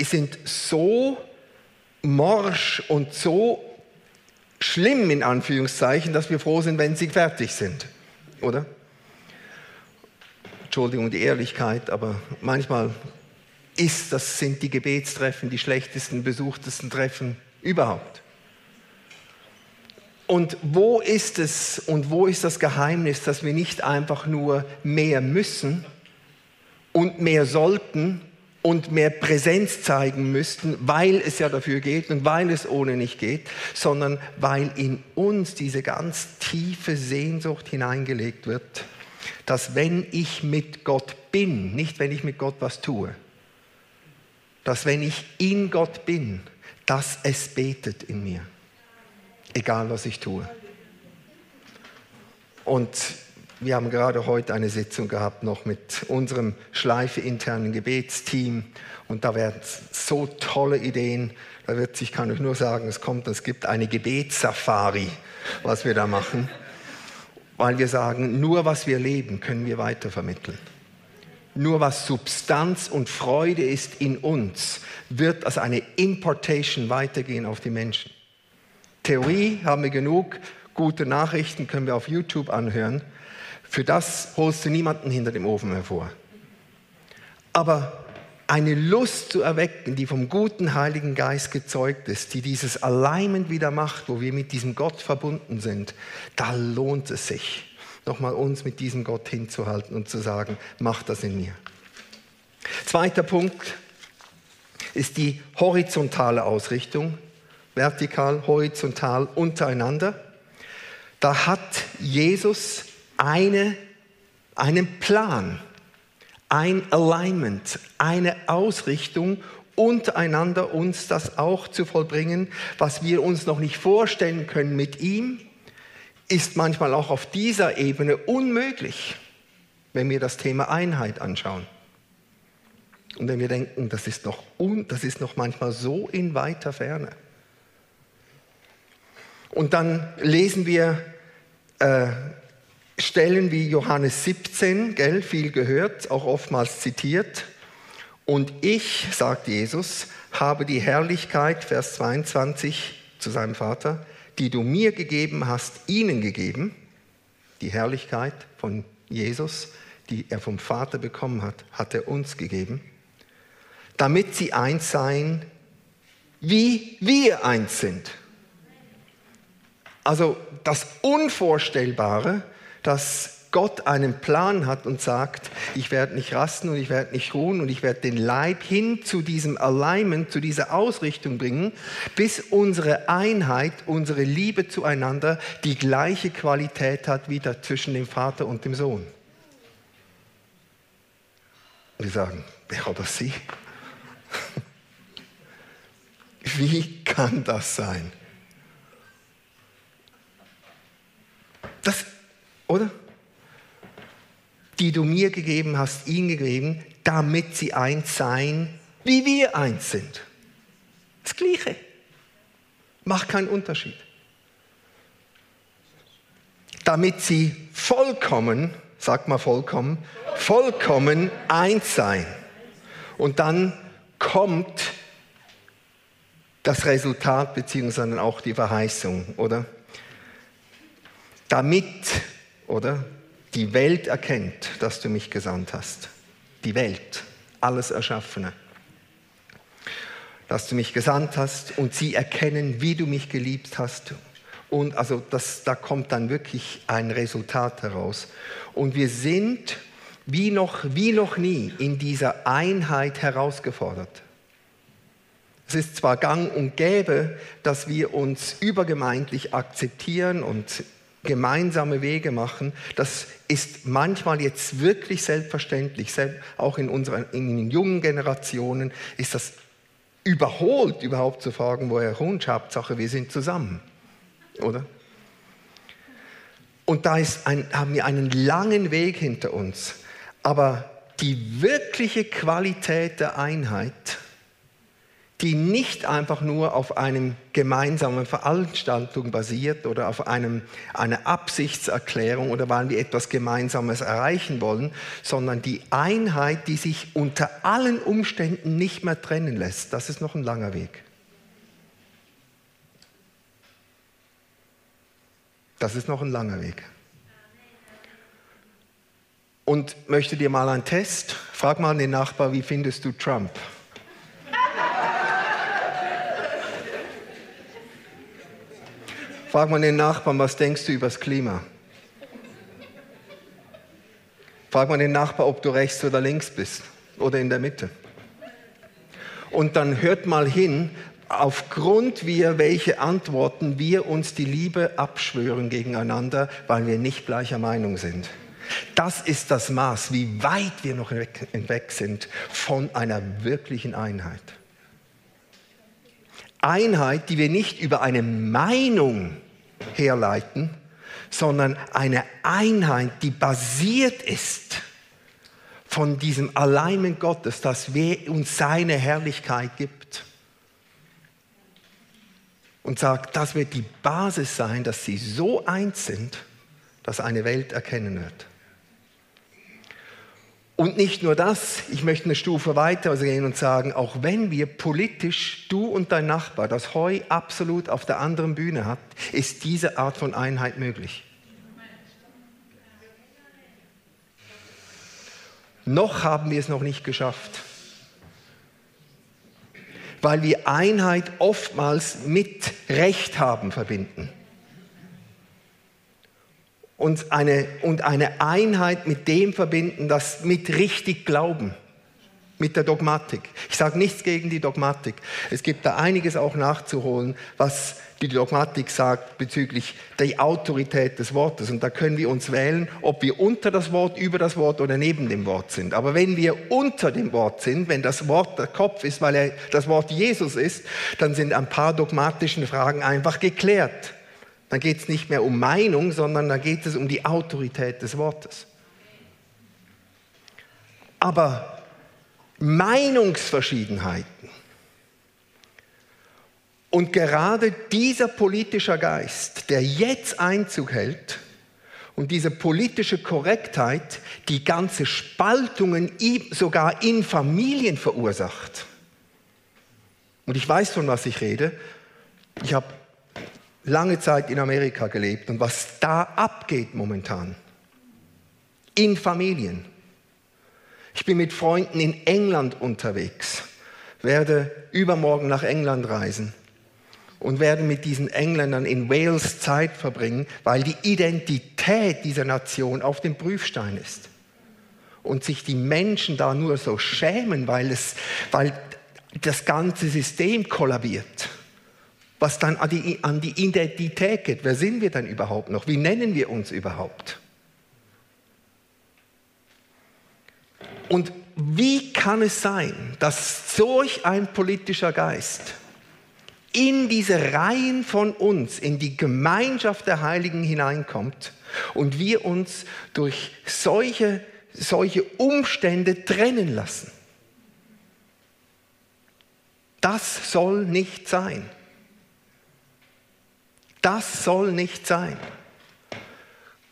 sind so morsch und so schlimm in Anführungszeichen, dass wir froh sind, wenn sie fertig sind. Oder? Entschuldigung die Ehrlichkeit, aber manchmal ist, das sind die Gebetstreffen die schlechtesten, besuchtesten Treffen überhaupt. Und wo ist es und wo ist das Geheimnis, dass wir nicht einfach nur mehr müssen und mehr sollten und mehr Präsenz zeigen müssten, weil es ja dafür geht und weil es ohne nicht geht, sondern weil in uns diese ganz tiefe Sehnsucht hineingelegt wird, dass wenn ich mit Gott bin, nicht wenn ich mit Gott was tue, dass wenn ich in Gott bin, dass es betet in mir. Egal was ich tue. Und wir haben gerade heute eine Sitzung gehabt noch mit unserem schleifeinternen Gebetsteam und da werden so tolle Ideen. Da wird sich, kann ich nur sagen, es kommt, es gibt eine Gebetssafari, was wir da machen, weil wir sagen, nur was wir leben, können wir weitervermitteln. Nur was Substanz und Freude ist in uns, wird als eine Importation weitergehen auf die Menschen. Theorie haben wir genug, gute Nachrichten können wir auf YouTube anhören. Für das holst du niemanden hinter dem Ofen hervor. Aber eine Lust zu erwecken, die vom guten Heiligen Geist gezeugt ist, die dieses Alignment wieder macht, wo wir mit diesem Gott verbunden sind, da lohnt es sich nochmal uns mit diesem Gott hinzuhalten und zu sagen, mach das in mir. Zweiter Punkt ist die horizontale Ausrichtung, vertikal, horizontal, untereinander. Da hat Jesus eine, einen Plan, ein Alignment, eine Ausrichtung untereinander uns das auch zu vollbringen, was wir uns noch nicht vorstellen können mit ihm, ist manchmal auch auf dieser Ebene unmöglich, wenn wir das Thema Einheit anschauen. Und wenn wir denken, das ist noch, un, das ist noch manchmal so in weiter Ferne. Und dann lesen wir äh, Stellen wie Johannes 17, gell, viel gehört, auch oftmals zitiert. Und ich, sagt Jesus, habe die Herrlichkeit, Vers 22 zu seinem Vater, die du mir gegeben hast, ihnen gegeben. Die Herrlichkeit von Jesus, die er vom Vater bekommen hat, hat er uns gegeben, damit sie eins seien, wie wir eins sind. Also das Unvorstellbare, dass Gott einen Plan hat und sagt, ich werde nicht rasten und ich werde nicht ruhen und ich werde den Leib hin zu diesem Alignment, zu dieser Ausrichtung bringen, bis unsere Einheit, unsere Liebe zueinander die gleiche Qualität hat wie da zwischen dem Vater und dem Sohn. Wir sagen, wer oder sie? Wie kann das sein? Das, oder? Die du mir gegeben hast, ihnen gegeben, damit sie eins seien, wie wir eins sind. Das Gleiche. Macht keinen Unterschied. Damit sie vollkommen, sag mal vollkommen, vollkommen eins seien. Und dann kommt das Resultat beziehungsweise auch die Verheißung, oder? damit, oder, die Welt erkennt, dass du mich gesandt hast. Die Welt, alles Erschaffene. Dass du mich gesandt hast und sie erkennen, wie du mich geliebt hast. Und also das, da kommt dann wirklich ein Resultat heraus. Und wir sind wie noch, wie noch nie in dieser Einheit herausgefordert. Es ist zwar gang und gäbe, dass wir uns übergemeindlich akzeptieren und gemeinsame Wege machen, das ist manchmal jetzt wirklich selbstverständlich. Auch in unseren in den jungen Generationen ist das überholt, überhaupt zu fragen, woher Hund, Hauptsache wir sind zusammen. Oder? Und da ein, haben wir einen langen Weg hinter uns. Aber die wirkliche Qualität der Einheit, die nicht einfach nur auf einem gemeinsamen Veranstaltung basiert oder auf einem, einer Absichtserklärung oder weil wir etwas Gemeinsames erreichen wollen, sondern die Einheit, die sich unter allen Umständen nicht mehr trennen lässt. Das ist noch ein langer Weg. Das ist noch ein langer Weg. Und möchte dir mal einen Test? Frag mal den Nachbar, wie findest du Trump? Frag mal den Nachbarn, was denkst du über das Klima? Frag mal den Nachbarn, ob du rechts oder links bist oder in der Mitte. Und dann hört mal hin, aufgrund wir, welche Antworten wir uns die Liebe abschwören gegeneinander, weil wir nicht gleicher Meinung sind. Das ist das Maß, wie weit wir noch weg sind von einer wirklichen Einheit. Einheit, die wir nicht über eine Meinung herleiten, sondern eine Einheit, die basiert ist von diesem Alleinen Gottes, dass uns seine Herrlichkeit gibt. Und sagt, das wird die Basis sein, dass sie so eins sind, dass eine Welt erkennen wird. Und nicht nur das, ich möchte eine Stufe weiter gehen und sagen, auch wenn wir politisch, du und dein Nachbar, das Heu absolut auf der anderen Bühne hat, ist diese Art von Einheit möglich. Noch haben wir es noch nicht geschafft, weil wir Einheit oftmals mit Recht haben verbinden und eine, und eine Einheit mit dem verbinden, das mit richtig glauben, mit der Dogmatik. Ich sage nichts gegen die Dogmatik. Es gibt da einiges auch nachzuholen, was die Dogmatik sagt bezüglich der Autorität des Wortes. Und da können wir uns wählen, ob wir unter das Wort, über das Wort oder neben dem Wort sind. Aber wenn wir unter dem Wort sind, wenn das Wort der Kopf ist, weil er das Wort Jesus ist, dann sind ein paar dogmatischen Fragen einfach geklärt. Dann geht es nicht mehr um Meinung, sondern dann geht es um die Autorität des Wortes. Aber Meinungsverschiedenheiten und gerade dieser politische Geist, der jetzt Einzug hält und diese politische Korrektheit, die ganze Spaltungen sogar in Familien verursacht. Und ich weiß, von was ich rede. Ich habe lange Zeit in Amerika gelebt und was da abgeht momentan in Familien ich bin mit Freunden in England unterwegs, werde übermorgen nach England reisen und werde mit diesen Engländern in Wales Zeit verbringen, weil die Identität dieser Nation auf dem Prüfstein ist. Und sich die Menschen da nur so schämen, weil, es, weil das ganze System kollabiert. Was dann an die, an die Identität geht. Wer sind wir denn überhaupt noch? Wie nennen wir uns überhaupt? Und wie kann es sein, dass solch ein politischer Geist in diese Reihen von uns, in die Gemeinschaft der Heiligen hineinkommt und wir uns durch solche, solche Umstände trennen lassen? Das soll nicht sein. Das soll nicht sein.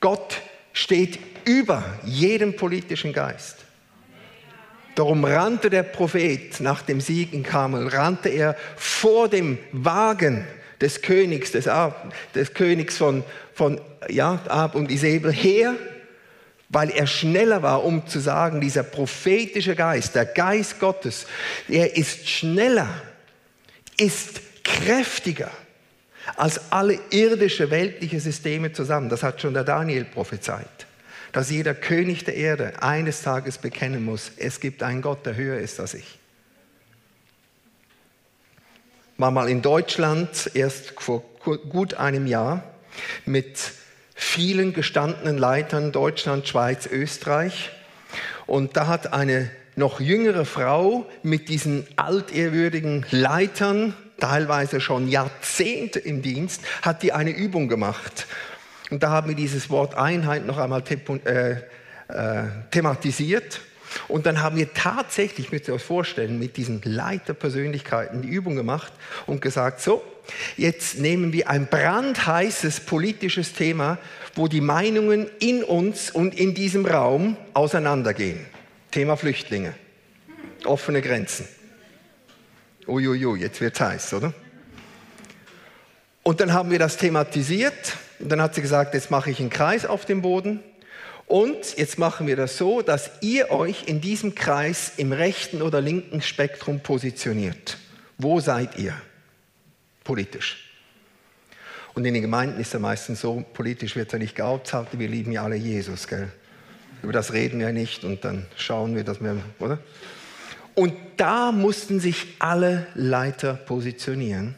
Gott steht über jedem politischen Geist. Darum rannte der Prophet nach dem Sieg in Kamel, rannte er vor dem Wagen des Königs, des, Ab, des Königs von, von ja, Ab und Isabel her, weil er schneller war, um zu sagen, dieser prophetische Geist, der Geist Gottes, er ist schneller, ist kräftiger als alle irdische weltliche Systeme zusammen. Das hat schon der Daniel prophezeit dass jeder König der Erde eines Tages bekennen muss, es gibt einen Gott, der höher ist als ich. War mal in Deutschland erst vor gut einem Jahr mit vielen gestandenen Leitern Deutschland, Schweiz, Österreich. Und da hat eine noch jüngere Frau mit diesen altehrwürdigen Leitern, teilweise schon Jahrzehnte im Dienst, hat die eine Übung gemacht. Und da haben wir dieses Wort Einheit noch einmal äh, äh, thematisiert. Und dann haben wir tatsächlich, müsst ihr euch vorstellen, mit diesen Leiterpersönlichkeiten die Übung gemacht und gesagt, so, jetzt nehmen wir ein brandheißes politisches Thema, wo die Meinungen in uns und in diesem Raum auseinandergehen. Thema Flüchtlinge. Offene Grenzen. Uiuiui, jetzt wird's heiß, oder? Und dann haben wir das thematisiert und dann hat sie gesagt, jetzt mache ich einen Kreis auf dem Boden. Und jetzt machen wir das so, dass ihr euch in diesem Kreis im rechten oder linken Spektrum positioniert. Wo seid ihr? Politisch. Und in den Gemeinden ist er meistens so, politisch wird er nicht gehaupthalten, wir lieben ja alle Jesus, gell? Über das reden wir nicht und dann schauen wir, dass wir, oder? Und da mussten sich alle Leiter positionieren.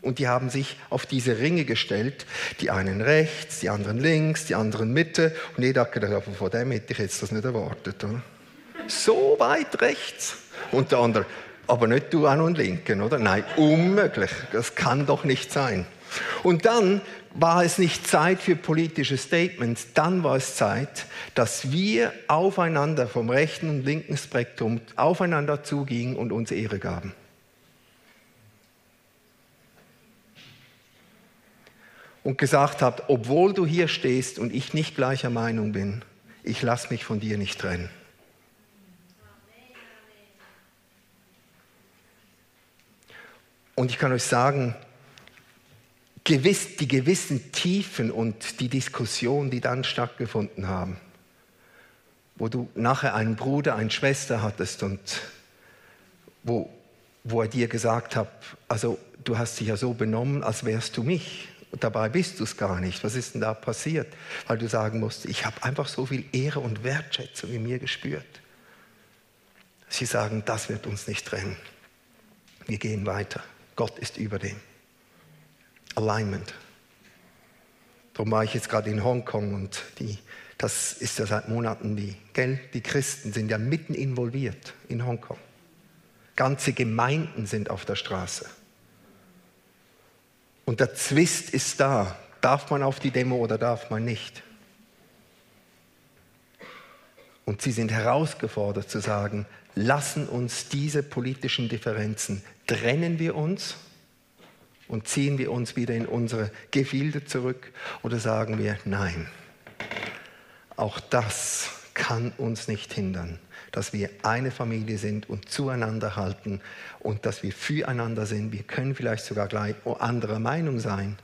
Und die haben sich auf diese Ringe gestellt, die einen rechts, die anderen links, die anderen Mitte. Und jeder hat gedacht, von dem hätte ich jetzt das nicht erwartet. Oder? So weit rechts. Und der andere, aber nicht du noch einen Linken, oder? Nein, unmöglich. Das kann doch nicht sein. Und dann war es nicht Zeit für politische Statements, dann war es Zeit, dass wir aufeinander vom rechten und linken Spektrum aufeinander zugingen und uns Ehre gaben. und gesagt habt, obwohl du hier stehst und ich nicht gleicher Meinung bin, ich lasse mich von dir nicht trennen. Und ich kann euch sagen, gewiss, die gewissen Tiefen und die Diskussionen, die dann stattgefunden haben, wo du nachher einen Bruder, eine Schwester hattest und wo, wo er dir gesagt hat, also du hast dich ja so benommen, als wärst du mich. Und dabei bist du es gar nicht. Was ist denn da passiert? Weil du sagen musst, ich habe einfach so viel Ehre und Wertschätzung in mir gespürt. Sie sagen, das wird uns nicht trennen. Wir gehen weiter. Gott ist über dem. Alignment. Darum war ich jetzt gerade in Hongkong und die, das ist ja seit Monaten die, gell? Die Christen sind ja mitten involviert in Hongkong. Ganze Gemeinden sind auf der Straße. Und der Zwist ist da. Darf man auf die Demo oder darf man nicht? Und sie sind herausgefordert zu sagen, lassen uns diese politischen Differenzen, trennen wir uns und ziehen wir uns wieder in unsere Gefilde zurück oder sagen wir, nein, auch das kann uns nicht hindern, dass wir eine Familie sind und zueinander halten und dass wir füreinander sind. Wir können vielleicht sogar gleich anderer Meinung sein,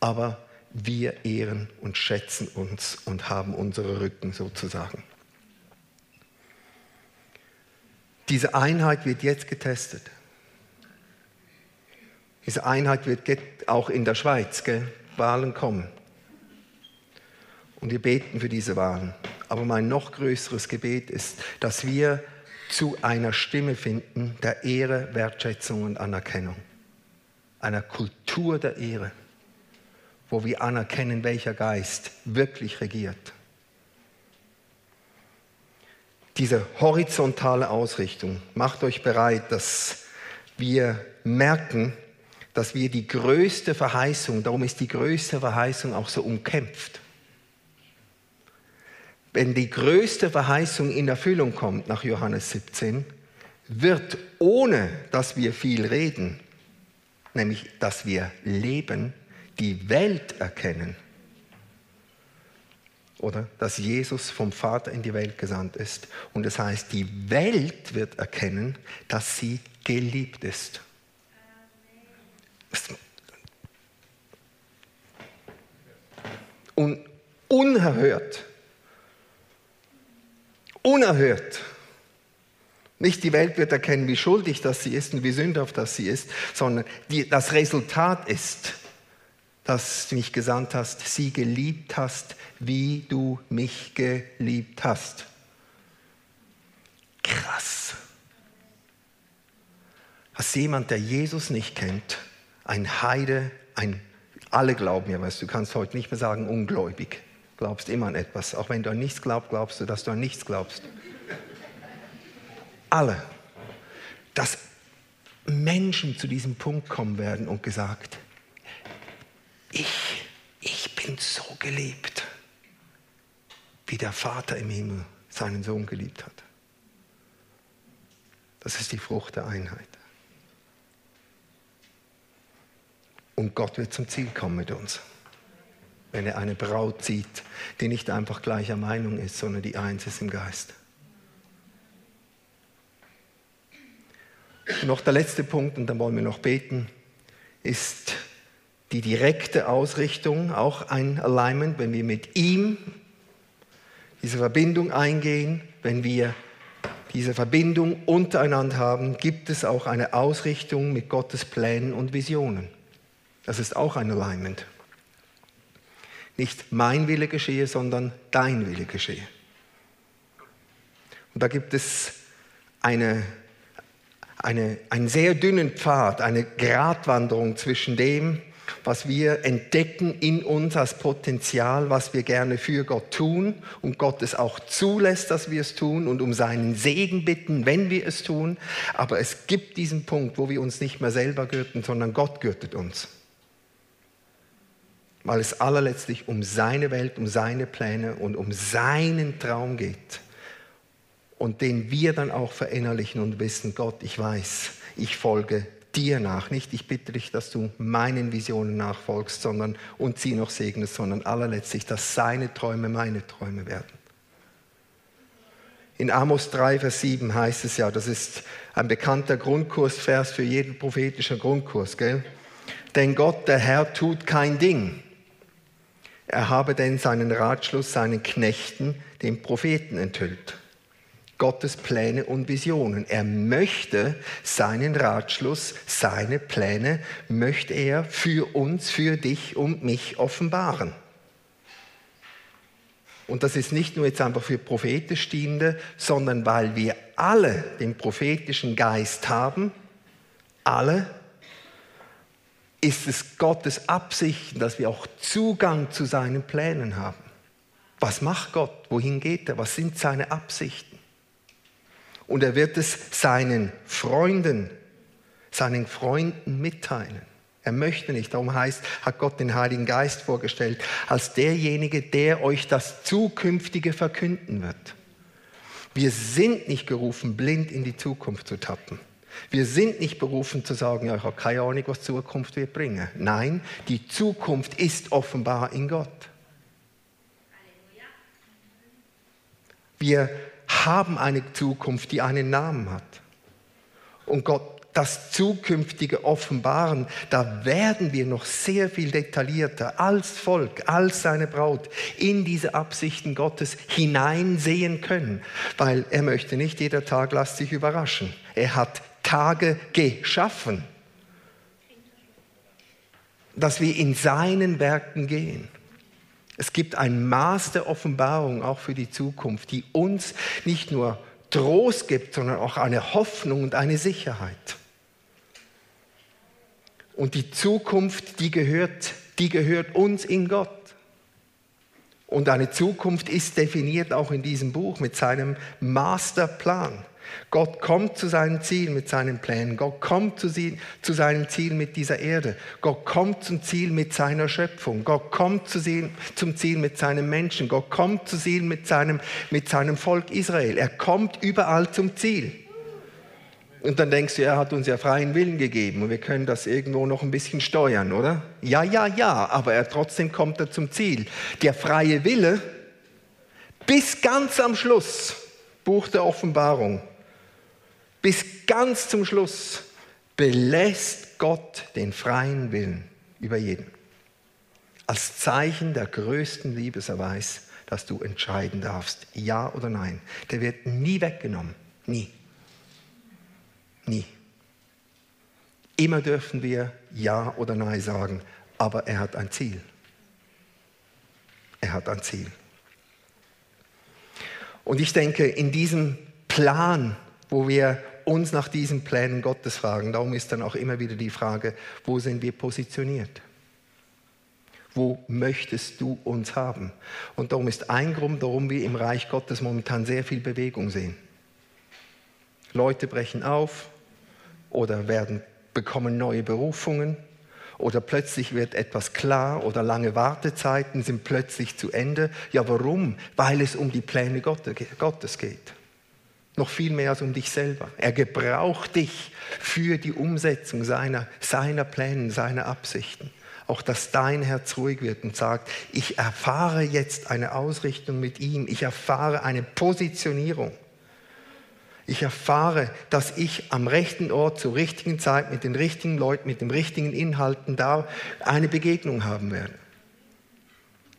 aber wir ehren und schätzen uns und haben unsere Rücken sozusagen. Diese Einheit wird jetzt getestet. Diese Einheit wird auch in der Schweiz, gell? Wahlen kommen. Und wir beten für diese Wahlen. Aber mein noch größeres Gebet ist, dass wir zu einer Stimme finden der Ehre, Wertschätzung und Anerkennung. Einer Kultur der Ehre, wo wir anerkennen, welcher Geist wirklich regiert. Diese horizontale Ausrichtung macht euch bereit, dass wir merken, dass wir die größte Verheißung, darum ist die größte Verheißung auch so umkämpft. Wenn die größte Verheißung in Erfüllung kommt nach Johannes 17, wird ohne dass wir viel reden, nämlich dass wir leben, die Welt erkennen, oder dass Jesus vom Vater in die Welt gesandt ist. Und das heißt, die Welt wird erkennen, dass sie geliebt ist. Und unerhört, unerhört. Nicht die Welt wird erkennen, wie schuldig das sie ist und wie sündhaft das sie ist, sondern die, das Resultat ist, dass du mich gesandt hast, sie geliebt hast, wie du mich geliebt hast. Krass. Als jemand, der Jesus nicht kennt, ein Heide, ein, alle glauben ja, weißt du, kannst heute nicht mehr sagen, ungläubig. Glaubst immer an etwas. Auch wenn du an nichts glaubst, glaubst du, dass du an nichts glaubst. Alle. Dass Menschen zu diesem Punkt kommen werden und gesagt, ich, ich bin so geliebt, wie der Vater im Himmel seinen Sohn geliebt hat. Das ist die Frucht der Einheit. Und Gott wird zum Ziel kommen mit uns, wenn er eine Braut sieht, die nicht einfach gleicher Meinung ist, sondern die eins ist im Geist. Und noch der letzte Punkt, und dann wollen wir noch beten, ist die direkte Ausrichtung, auch ein Alignment, wenn wir mit ihm diese Verbindung eingehen, wenn wir diese Verbindung untereinander haben, gibt es auch eine Ausrichtung mit Gottes Plänen und Visionen. Das ist auch ein Alignment. Nicht mein Wille geschehe, sondern dein Wille geschehe. Und da gibt es eine, eine, einen sehr dünnen Pfad, eine Gratwanderung zwischen dem, was wir entdecken in uns als Potenzial, was wir gerne für Gott tun und Gott es auch zulässt, dass wir es tun und um seinen Segen bitten, wenn wir es tun. Aber es gibt diesen Punkt, wo wir uns nicht mehr selber gürten, sondern Gott gürtet uns. Weil es allerletztlich um seine Welt, um seine Pläne und um seinen Traum geht. Und den wir dann auch verinnerlichen und wissen, Gott, ich weiß, ich folge dir nach. Nicht, ich bitte dich, dass du meinen Visionen nachfolgst, sondern und sie noch segnest, sondern allerletztlich, dass seine Träume meine Träume werden. In Amos 3, Vers 7 heißt es ja, das ist ein bekannter Grundkursvers für jeden prophetischen Grundkurs, gell? Denn Gott, der Herr, tut kein Ding. Er habe denn seinen Ratschluss seinen Knechten, den Propheten, enthüllt. Gottes Pläne und Visionen. Er möchte seinen Ratschluss, seine Pläne, möchte er für uns, für dich und mich offenbaren. Und das ist nicht nur jetzt einfach für Propheten stehende, sondern weil wir alle den prophetischen Geist haben, alle, ist es Gottes Absicht, dass wir auch Zugang zu seinen Plänen haben. Was macht Gott? Wohin geht er? Was sind seine Absichten? Und er wird es seinen Freunden, seinen Freunden mitteilen. Er möchte nicht, darum heißt, hat Gott den Heiligen Geist vorgestellt, als derjenige, der euch das Zukünftige verkünden wird. Wir sind nicht gerufen, blind in die Zukunft zu tappen. Wir sind nicht berufen zu sagen, ja, ich habe keine Ahnung, was Zukunft wird bringen. Nein, die Zukunft ist offenbar in Gott. Wir haben eine Zukunft, die einen Namen hat. Und Gott das zukünftige offenbaren, da werden wir noch sehr viel detaillierter als Volk, als seine Braut in diese Absichten Gottes hineinsehen können, weil er möchte nicht jeder Tag lasst sich überraschen. Er hat Tage geschaffen, dass wir in seinen Werken gehen. Es gibt ein Maß der Offenbarung auch für die Zukunft, die uns nicht nur Trost gibt, sondern auch eine Hoffnung und eine Sicherheit. Und die Zukunft, die gehört, die gehört uns in Gott. Und eine Zukunft ist definiert auch in diesem Buch mit seinem Masterplan. Gott kommt zu seinem Ziel mit seinen Plänen. Gott kommt zu, sie, zu, seinem Ziel mit dieser Erde. Gott kommt zum Ziel mit seiner Schöpfung. Gott kommt zu, zum Ziel mit seinem Menschen. Gott kommt zum Ziel mit seinem, mit seinem Volk Israel. Er kommt überall zum Ziel. Und dann denkst du, er hat uns ja freien Willen gegeben und wir können das irgendwo noch ein bisschen steuern, oder? Ja, ja, ja, aber er trotzdem kommt er zum Ziel. Der freie Wille bis ganz am Schluss, Buch der Offenbarung, bis ganz zum Schluss belässt Gott den freien Willen über jeden. Als Zeichen der größten Liebeserweis, dass du entscheiden darfst, ja oder nein. Der wird nie weggenommen, nie. Nie. Immer dürfen wir Ja oder Nein sagen, aber er hat ein Ziel. Er hat ein Ziel. Und ich denke, in diesem Plan, wo wir uns nach diesen Plänen Gottes fragen, darum ist dann auch immer wieder die Frage, wo sind wir positioniert? Wo möchtest du uns haben? Und darum ist ein Grund, warum wir im Reich Gottes momentan sehr viel Bewegung sehen. Leute brechen auf oder werden, bekommen neue Berufungen oder plötzlich wird etwas klar oder lange Wartezeiten sind plötzlich zu Ende. Ja, warum? Weil es um die Pläne Gottes geht. Noch viel mehr als um dich selber. Er gebraucht dich für die Umsetzung seiner, seiner Pläne, seiner Absichten. Auch dass dein Herz ruhig wird und sagt, ich erfahre jetzt eine Ausrichtung mit ihm, ich erfahre eine Positionierung. Ich erfahre, dass ich am rechten Ort zur richtigen Zeit mit den richtigen Leuten, mit den richtigen Inhalten da eine Begegnung haben werde.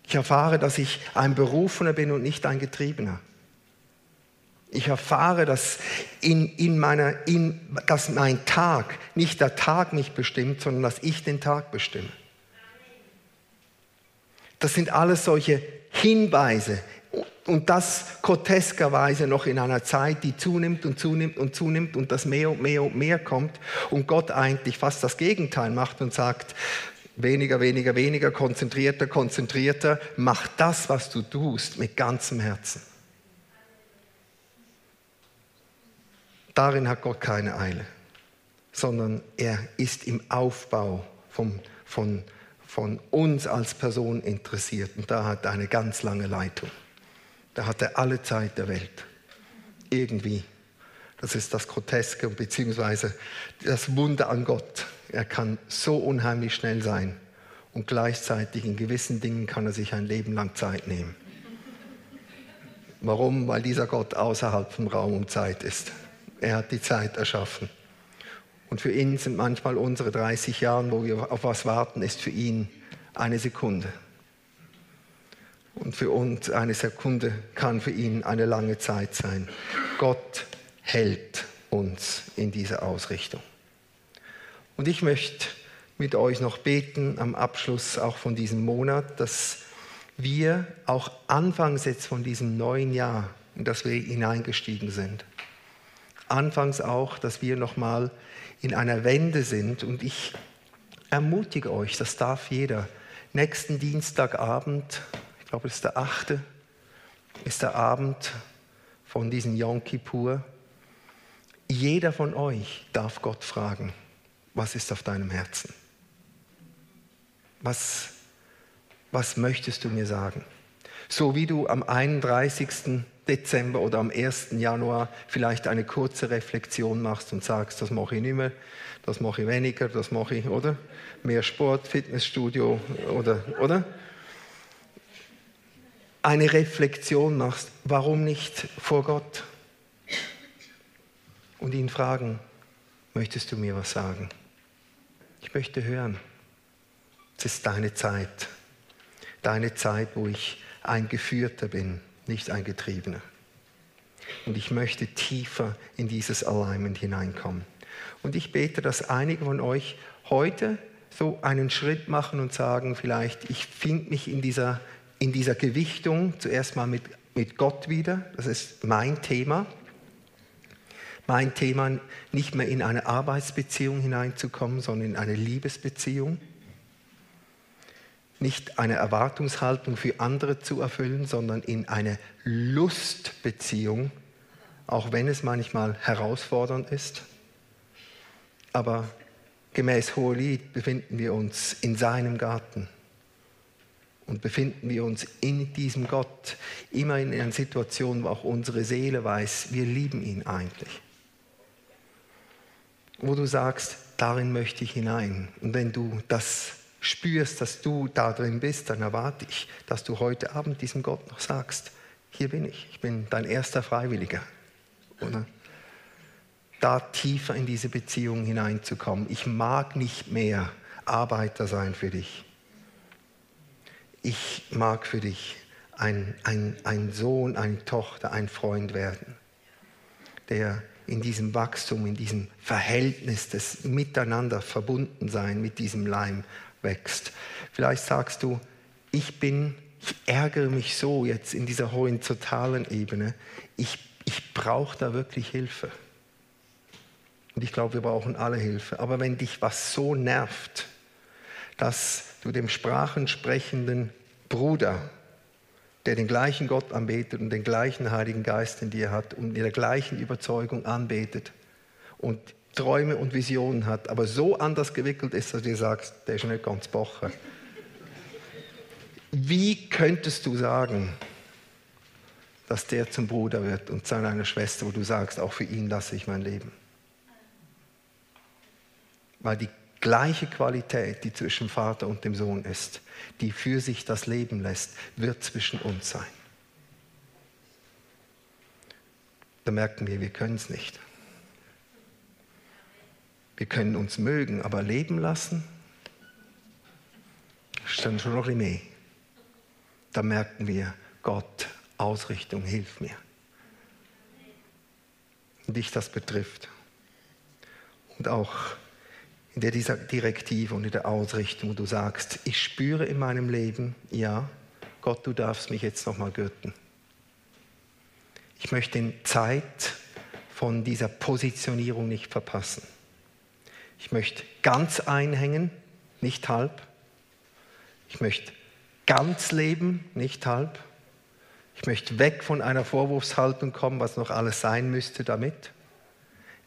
Ich erfahre, dass ich ein Berufener bin und nicht ein Getriebener. Ich erfahre, dass, in, in meiner, in, dass mein Tag, nicht der Tag mich bestimmt, sondern dass ich den Tag bestimme. Das sind alles solche Hinweise, und das groteskerweise noch in einer Zeit, die zunimmt und zunimmt und zunimmt und das mehr und mehr und mehr kommt und Gott eigentlich fast das Gegenteil macht und sagt, weniger, weniger, weniger, konzentrierter, konzentrierter, mach das, was du tust, mit ganzem Herzen. Darin hat Gott keine Eile, sondern er ist im Aufbau vom, von, von uns als Person interessiert und da hat er eine ganz lange Leitung. Da hat er alle Zeit der Welt. Irgendwie. Das ist das Groteske beziehungsweise das Wunder an Gott. Er kann so unheimlich schnell sein und gleichzeitig in gewissen Dingen kann er sich ein Leben lang Zeit nehmen. Warum? Weil dieser Gott außerhalb von Raum und Zeit ist. Er hat die Zeit erschaffen. Und für ihn sind manchmal unsere 30 Jahre, wo wir auf was warten, ist für ihn eine Sekunde. Und für uns eine Sekunde kann für ihn eine lange Zeit sein. Gott hält uns in dieser Ausrichtung. Und ich möchte mit euch noch beten am Abschluss auch von diesem Monat, dass wir auch anfangs jetzt von diesem neuen Jahr, in das wir hineingestiegen sind, anfangs auch, dass wir nochmal in einer Wende sind. Und ich ermutige euch, das darf jeder. Nächsten Dienstagabend, ich glaube, es ist der 8., ist der Abend von diesem Yom Kippur. Jeder von euch darf Gott fragen, was ist auf deinem Herzen? Was, was möchtest du mir sagen? So wie du am 31. Dezember oder am 1. Januar vielleicht eine kurze Reflexion machst und sagst, das mache ich nicht mehr, das mache ich weniger, das mache ich, oder? Mehr Sport, Fitnessstudio, oder? oder? Eine Reflexion machst, warum nicht vor Gott? Und ihn fragen, möchtest du mir was sagen? Ich möchte hören. Es ist deine Zeit. Deine Zeit, wo ich ein Geführter bin nicht ein Getriebener. Und ich möchte tiefer in dieses Alignment hineinkommen. Und ich bete, dass einige von euch heute so einen Schritt machen und sagen, vielleicht, ich finde mich in dieser, in dieser Gewichtung zuerst mal mit, mit Gott wieder. Das ist mein Thema. Mein Thema, nicht mehr in eine Arbeitsbeziehung hineinzukommen, sondern in eine Liebesbeziehung nicht eine Erwartungshaltung für andere zu erfüllen, sondern in eine Lustbeziehung, auch wenn es manchmal herausfordernd ist. Aber gemäß Hohelied befinden wir uns in seinem Garten und befinden wir uns in diesem Gott immer in einer Situation, wo auch unsere Seele weiß, wir lieben ihn eigentlich. Wo du sagst, darin möchte ich hinein. Und wenn du das spürst, dass du da drin bist, dann erwarte ich, dass du heute Abend diesem Gott noch sagst, hier bin ich, ich bin dein erster Freiwilliger. Oder? Da tiefer in diese Beziehung hineinzukommen. Ich mag nicht mehr Arbeiter sein für dich. Ich mag für dich ein, ein, ein Sohn, eine Tochter, ein Freund werden, der in diesem Wachstum, in diesem Verhältnis des Miteinander verbunden sein mit diesem Leim wächst. Vielleicht sagst du, ich bin, ich ärgere mich so jetzt in dieser horizontalen Ebene, ich, ich brauche da wirklich Hilfe. Und ich glaube, wir brauchen alle Hilfe. Aber wenn dich was so nervt, dass du dem sprachensprechenden Bruder, der den gleichen Gott anbetet und den gleichen Heiligen Geist in dir hat und in der gleichen Überzeugung anbetet und Träume und Visionen hat, aber so anders gewickelt ist, dass du dir sagst, der ist nicht ganz bocher. Wie könntest du sagen, dass der zum Bruder wird und zu einer Schwester, wo du sagst, auch für ihn lasse ich mein Leben? Weil die gleiche Qualität, die zwischen Vater und dem Sohn ist, die für sich das Leben lässt, wird zwischen uns sein. Da merken wir, wir können es nicht. Wir können uns mögen, aber leben lassen, ist dann schon noch ein mehr. Da merken wir, Gott, Ausrichtung, hilf mir. Und dich das betrifft. Und auch in der Direktive und in der Ausrichtung, wo du sagst, ich spüre in meinem Leben, ja, Gott, du darfst mich jetzt nochmal gürten. Ich möchte die Zeit von dieser Positionierung nicht verpassen. Ich möchte ganz einhängen, nicht halb. Ich möchte ganz leben, nicht halb. Ich möchte weg von einer Vorwurfshaltung kommen, was noch alles sein müsste damit.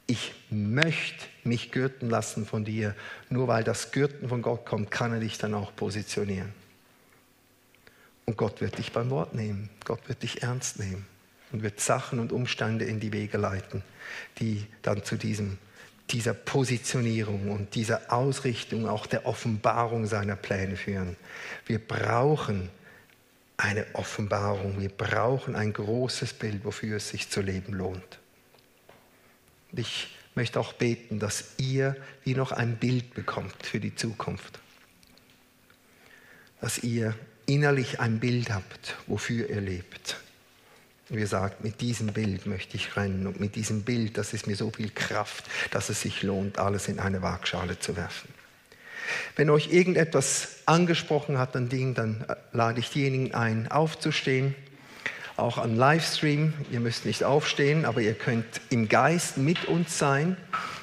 Ich möchte mich gürten lassen von dir. Nur weil das Gürten von Gott kommt, kann er dich dann auch positionieren. Und Gott wird dich beim Wort nehmen. Gott wird dich ernst nehmen und wird Sachen und Umstände in die Wege leiten, die dann zu diesem dieser Positionierung und dieser Ausrichtung, auch der Offenbarung seiner Pläne führen. Wir brauchen eine Offenbarung, wir brauchen ein großes Bild, wofür es sich zu leben lohnt. Ich möchte auch beten, dass ihr wie noch ein Bild bekommt für die Zukunft. Dass ihr innerlich ein Bild habt, wofür ihr lebt. Und ihr sagt, mit diesem Bild möchte ich rennen und mit diesem Bild, das ist mir so viel Kraft, dass es sich lohnt, alles in eine Waagschale zu werfen. Wenn euch irgendetwas angesprochen hat an Dingen, dann lade ich diejenigen ein, aufzustehen. auch am Livestream. Ihr müsst nicht aufstehen, aber ihr könnt im Geist mit uns sein.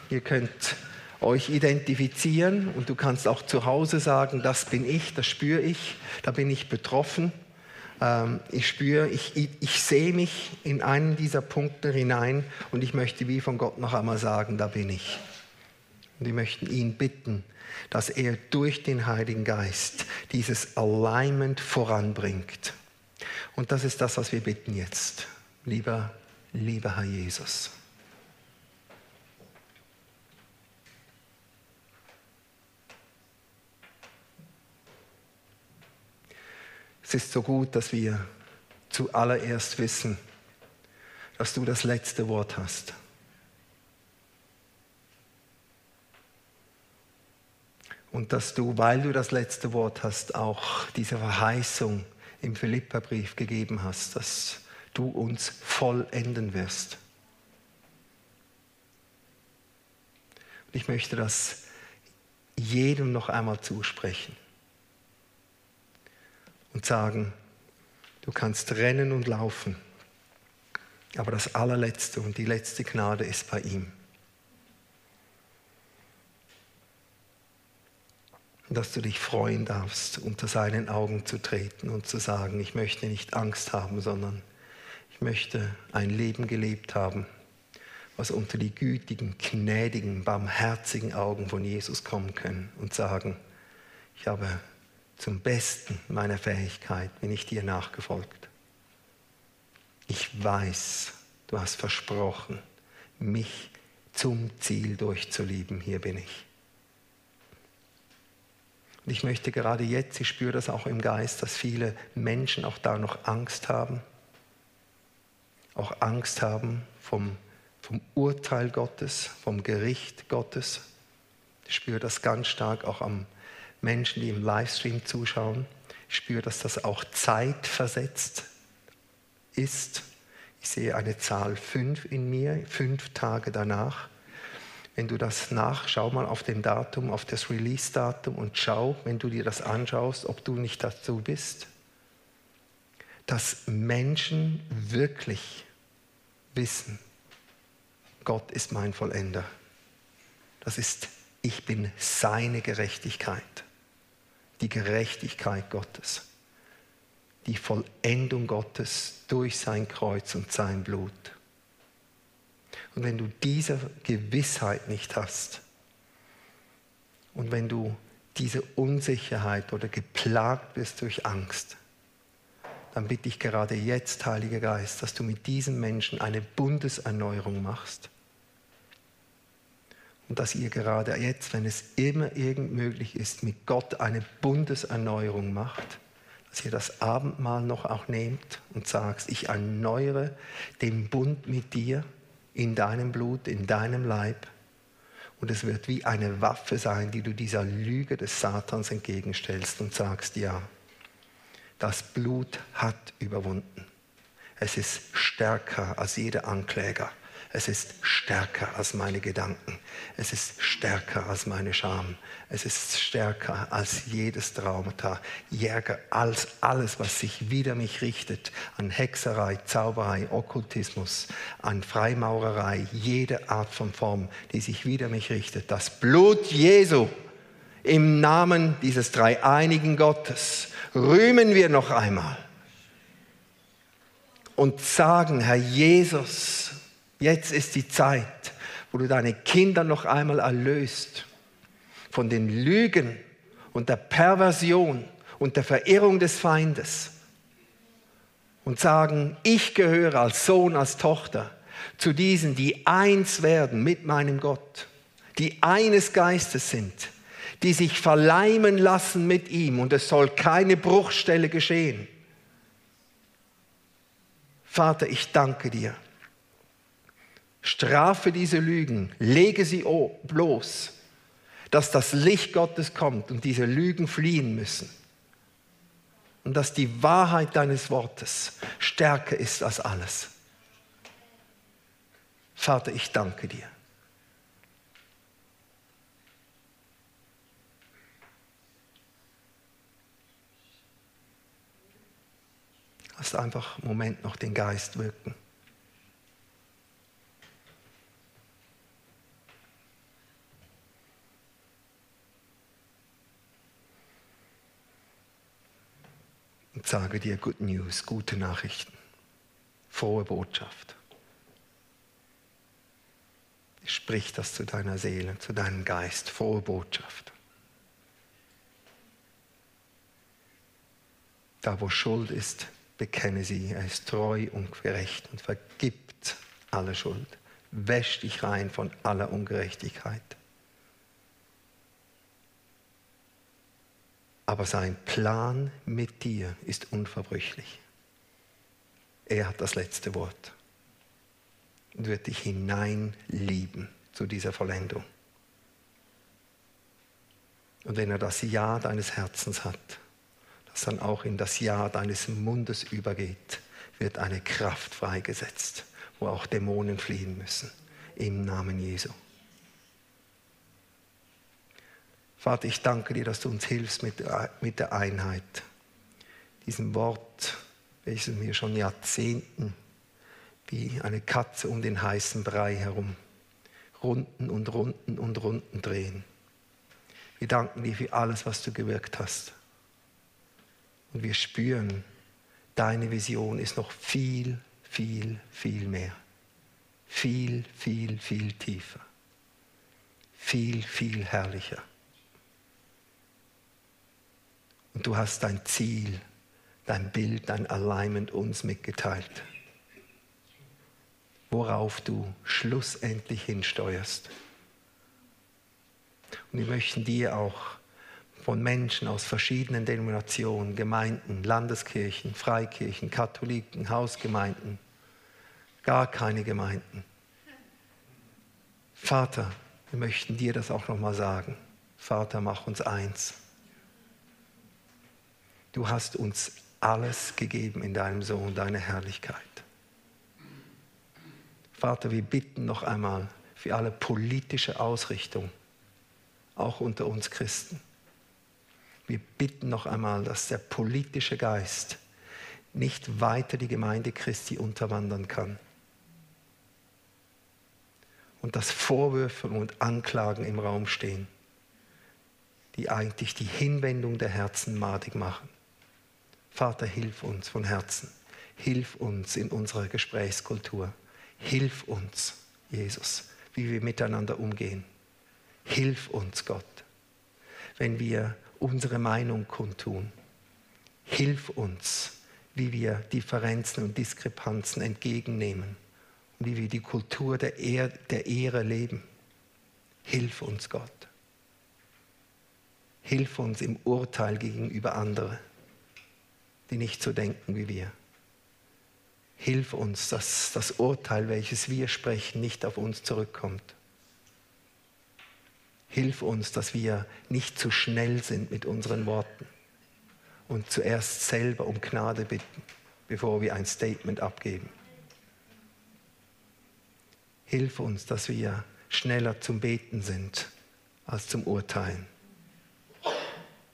Ihr könnt euch identifizieren und du kannst auch zu Hause sagen, das bin ich, das spüre ich, da bin ich betroffen. Ähm, ich spüre, ich, ich, ich sehe mich in einen dieser Punkte hinein und ich möchte wie von Gott noch einmal sagen, da bin ich. Und wir möchten ihn bitten, dass er durch den Heiligen Geist dieses Alignment voranbringt. Und das ist das, was wir bitten jetzt. Lieber, lieber Herr Jesus. Es ist so gut, dass wir zuallererst wissen, dass du das letzte Wort hast. Und dass du, weil du das letzte Wort hast, auch diese Verheißung im Philipperbrief gegeben hast, dass du uns vollenden wirst. Und ich möchte das jedem noch einmal zusprechen und sagen, du kannst rennen und laufen, aber das allerletzte und die letzte Gnade ist bei ihm. dass du dich freuen darfst, unter seinen Augen zu treten und zu sagen, ich möchte nicht Angst haben, sondern ich möchte ein Leben gelebt haben, was unter die gütigen, gnädigen, barmherzigen Augen von Jesus kommen können und sagen, ich habe zum Besten meiner Fähigkeit bin ich dir nachgefolgt. Ich weiß, du hast versprochen, mich zum Ziel durchzulieben. Hier bin ich. Und ich möchte gerade jetzt, ich spüre das auch im Geist, dass viele Menschen auch da noch Angst haben. Auch Angst haben vom, vom Urteil Gottes, vom Gericht Gottes. Ich spüre das ganz stark auch am Menschen, die im Livestream zuschauen. Ich spüre, dass das auch zeitversetzt ist. Ich sehe eine Zahl fünf in mir, fünf Tage danach. Wenn du das nachschau mal auf den Datum, auf das Release-Datum und schau, wenn du dir das anschaust, ob du nicht dazu bist, dass Menschen wirklich wissen, Gott ist mein Vollender. Das ist, ich bin seine Gerechtigkeit die Gerechtigkeit Gottes, die Vollendung Gottes durch sein Kreuz und sein Blut. Und wenn du diese Gewissheit nicht hast und wenn du diese Unsicherheit oder geplagt bist durch Angst, dann bitte ich gerade jetzt, Heiliger Geist, dass du mit diesen Menschen eine Bundeserneuerung machst und dass ihr gerade jetzt, wenn es immer irgend möglich ist, mit Gott eine Bundeserneuerung macht, dass ihr das Abendmahl noch auch nehmt und sagst, ich erneuere den Bund mit dir in deinem Blut, in deinem Leib. Und es wird wie eine Waffe sein, die du dieser Lüge des Satans entgegenstellst und sagst, ja, das Blut hat überwunden. Es ist stärker als jeder Ankläger. Es ist stärker als meine Gedanken. Es ist stärker als meine Scham. Es ist stärker als jedes Traumata. Jäger als alles, was sich wider mich richtet. An Hexerei, Zauberei, Okkultismus, an Freimaurerei, jede Art von Form, die sich wider mich richtet. Das Blut Jesu im Namen dieses dreieinigen Gottes rühmen wir noch einmal und sagen, Herr Jesus, Jetzt ist die Zeit, wo du deine Kinder noch einmal erlöst von den Lügen und der Perversion und der Verirrung des Feindes und sagen, ich gehöre als Sohn, als Tochter zu diesen, die eins werden mit meinem Gott, die eines Geistes sind, die sich verleimen lassen mit ihm und es soll keine Bruchstelle geschehen. Vater, ich danke dir Strafe diese Lügen, lege sie bloß, dass das Licht Gottes kommt und diese Lügen fliehen müssen. Und dass die Wahrheit deines Wortes stärker ist als alles. Vater, ich danke dir. Lass einfach einen Moment noch den Geist wirken. Und sage dir Good News, gute Nachrichten, frohe Botschaft. Sprich das zu deiner Seele, zu deinem Geist, frohe Botschaft. Da, wo Schuld ist, bekenne sie. Er ist treu und gerecht und vergibt alle Schuld. Wäsch dich rein von aller Ungerechtigkeit. Aber sein Plan mit dir ist unverbrüchlich. Er hat das letzte Wort und wird dich hineinlieben zu dieser Vollendung. Und wenn er das Ja deines Herzens hat, das dann auch in das Ja deines Mundes übergeht, wird eine Kraft freigesetzt, wo auch Dämonen fliehen müssen. Im Namen Jesu. Vater, ich danke dir, dass du uns hilfst mit, mit der Einheit. Diesem Wort, welches wir schon Jahrzehnten wie eine Katze um den heißen Brei herum Runden und Runden und Runden drehen. Wir danken dir für alles, was du gewirkt hast. Und wir spüren, deine Vision ist noch viel, viel, viel mehr. Viel, viel, viel tiefer. Viel, viel herrlicher. Und du hast dein Ziel, dein Bild, dein Alignment uns mitgeteilt, worauf du schlussendlich hinsteuerst. Und wir möchten dir auch von Menschen aus verschiedenen Denominationen, Gemeinden, Landeskirchen, Freikirchen, Katholiken, Hausgemeinden, gar keine Gemeinden. Vater, wir möchten dir das auch nochmal sagen. Vater, mach uns eins. Du hast uns alles gegeben in deinem Sohn, deine Herrlichkeit. Vater, wir bitten noch einmal für alle politische Ausrichtung, auch unter uns Christen wir bitten noch einmal, dass der politische Geist nicht weiter die Gemeinde Christi unterwandern kann. Und dass Vorwürfe und Anklagen im Raum stehen, die eigentlich die Hinwendung der Herzen madig machen. Vater, hilf uns von Herzen. Hilf uns in unserer Gesprächskultur. Hilf uns, Jesus, wie wir miteinander umgehen. Hilf uns, Gott, wenn wir unsere Meinung kundtun. Hilf uns, wie wir Differenzen und Diskrepanzen entgegennehmen und wie wir die Kultur der, Ehr der Ehre leben. Hilf uns, Gott. Hilf uns im Urteil gegenüber anderen, die nicht so denken wie wir. Hilf uns, dass das Urteil, welches wir sprechen, nicht auf uns zurückkommt. Hilf uns, dass wir nicht zu schnell sind mit unseren Worten und zuerst selber um Gnade bitten, bevor wir ein Statement abgeben. Hilf uns, dass wir schneller zum Beten sind als zum Urteilen.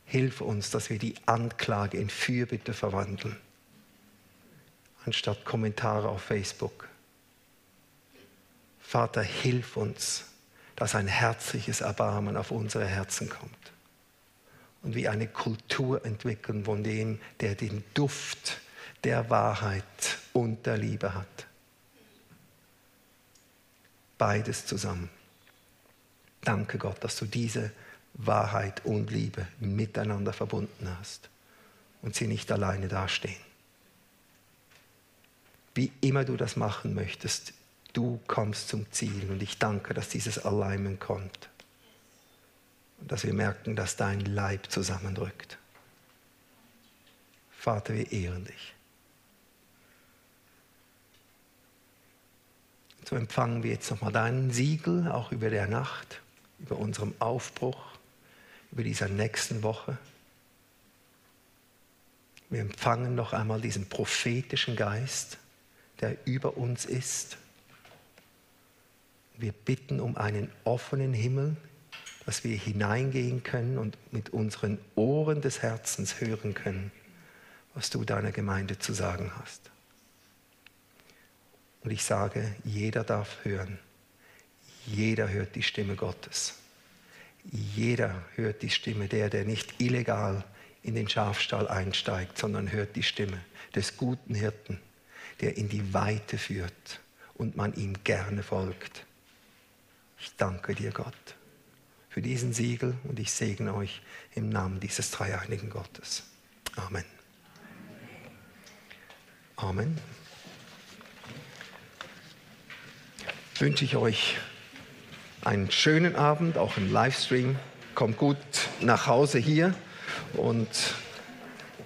Hilf uns, dass wir die Anklage in Fürbitte verwandeln, anstatt Kommentare auf Facebook. Vater, hilf uns, dass ein herzliches Erbarmen auf unsere Herzen kommt. Und wir eine Kultur entwickeln von dem, der den Duft der Wahrheit und der Liebe hat. Beides zusammen. Danke Gott, dass du diese Wahrheit und Liebe miteinander verbunden hast und sie nicht alleine dastehen. Wie immer du das machen möchtest, du kommst zum Ziel. Und ich danke, dass dieses Alignment kommt. Und dass wir merken, dass dein Leib zusammendrückt. Vater, wir ehren dich. So empfangen wir jetzt nochmal deinen Siegel, auch über der Nacht, über unserem Aufbruch, über dieser nächsten Woche. Wir empfangen noch einmal diesen prophetischen Geist, der über uns ist wir bitten um einen offenen Himmel, dass wir hineingehen können und mit unseren Ohren des Herzens hören können, was du deiner Gemeinde zu sagen hast. Und ich sage, jeder darf hören. Jeder hört die Stimme Gottes. Jeder hört die Stimme der, der nicht illegal in den Schafstall einsteigt, sondern hört die Stimme des guten Hirten, der in die Weite führt und man ihm gerne folgt. Ich danke dir, Gott, für diesen Siegel und ich segne euch im Namen dieses dreieinigen Gottes. Amen. Amen. Wünsche ich euch einen schönen Abend, auch im Livestream. Kommt gut nach Hause hier und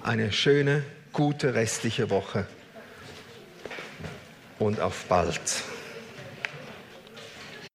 eine schöne, gute restliche Woche. Und auf bald.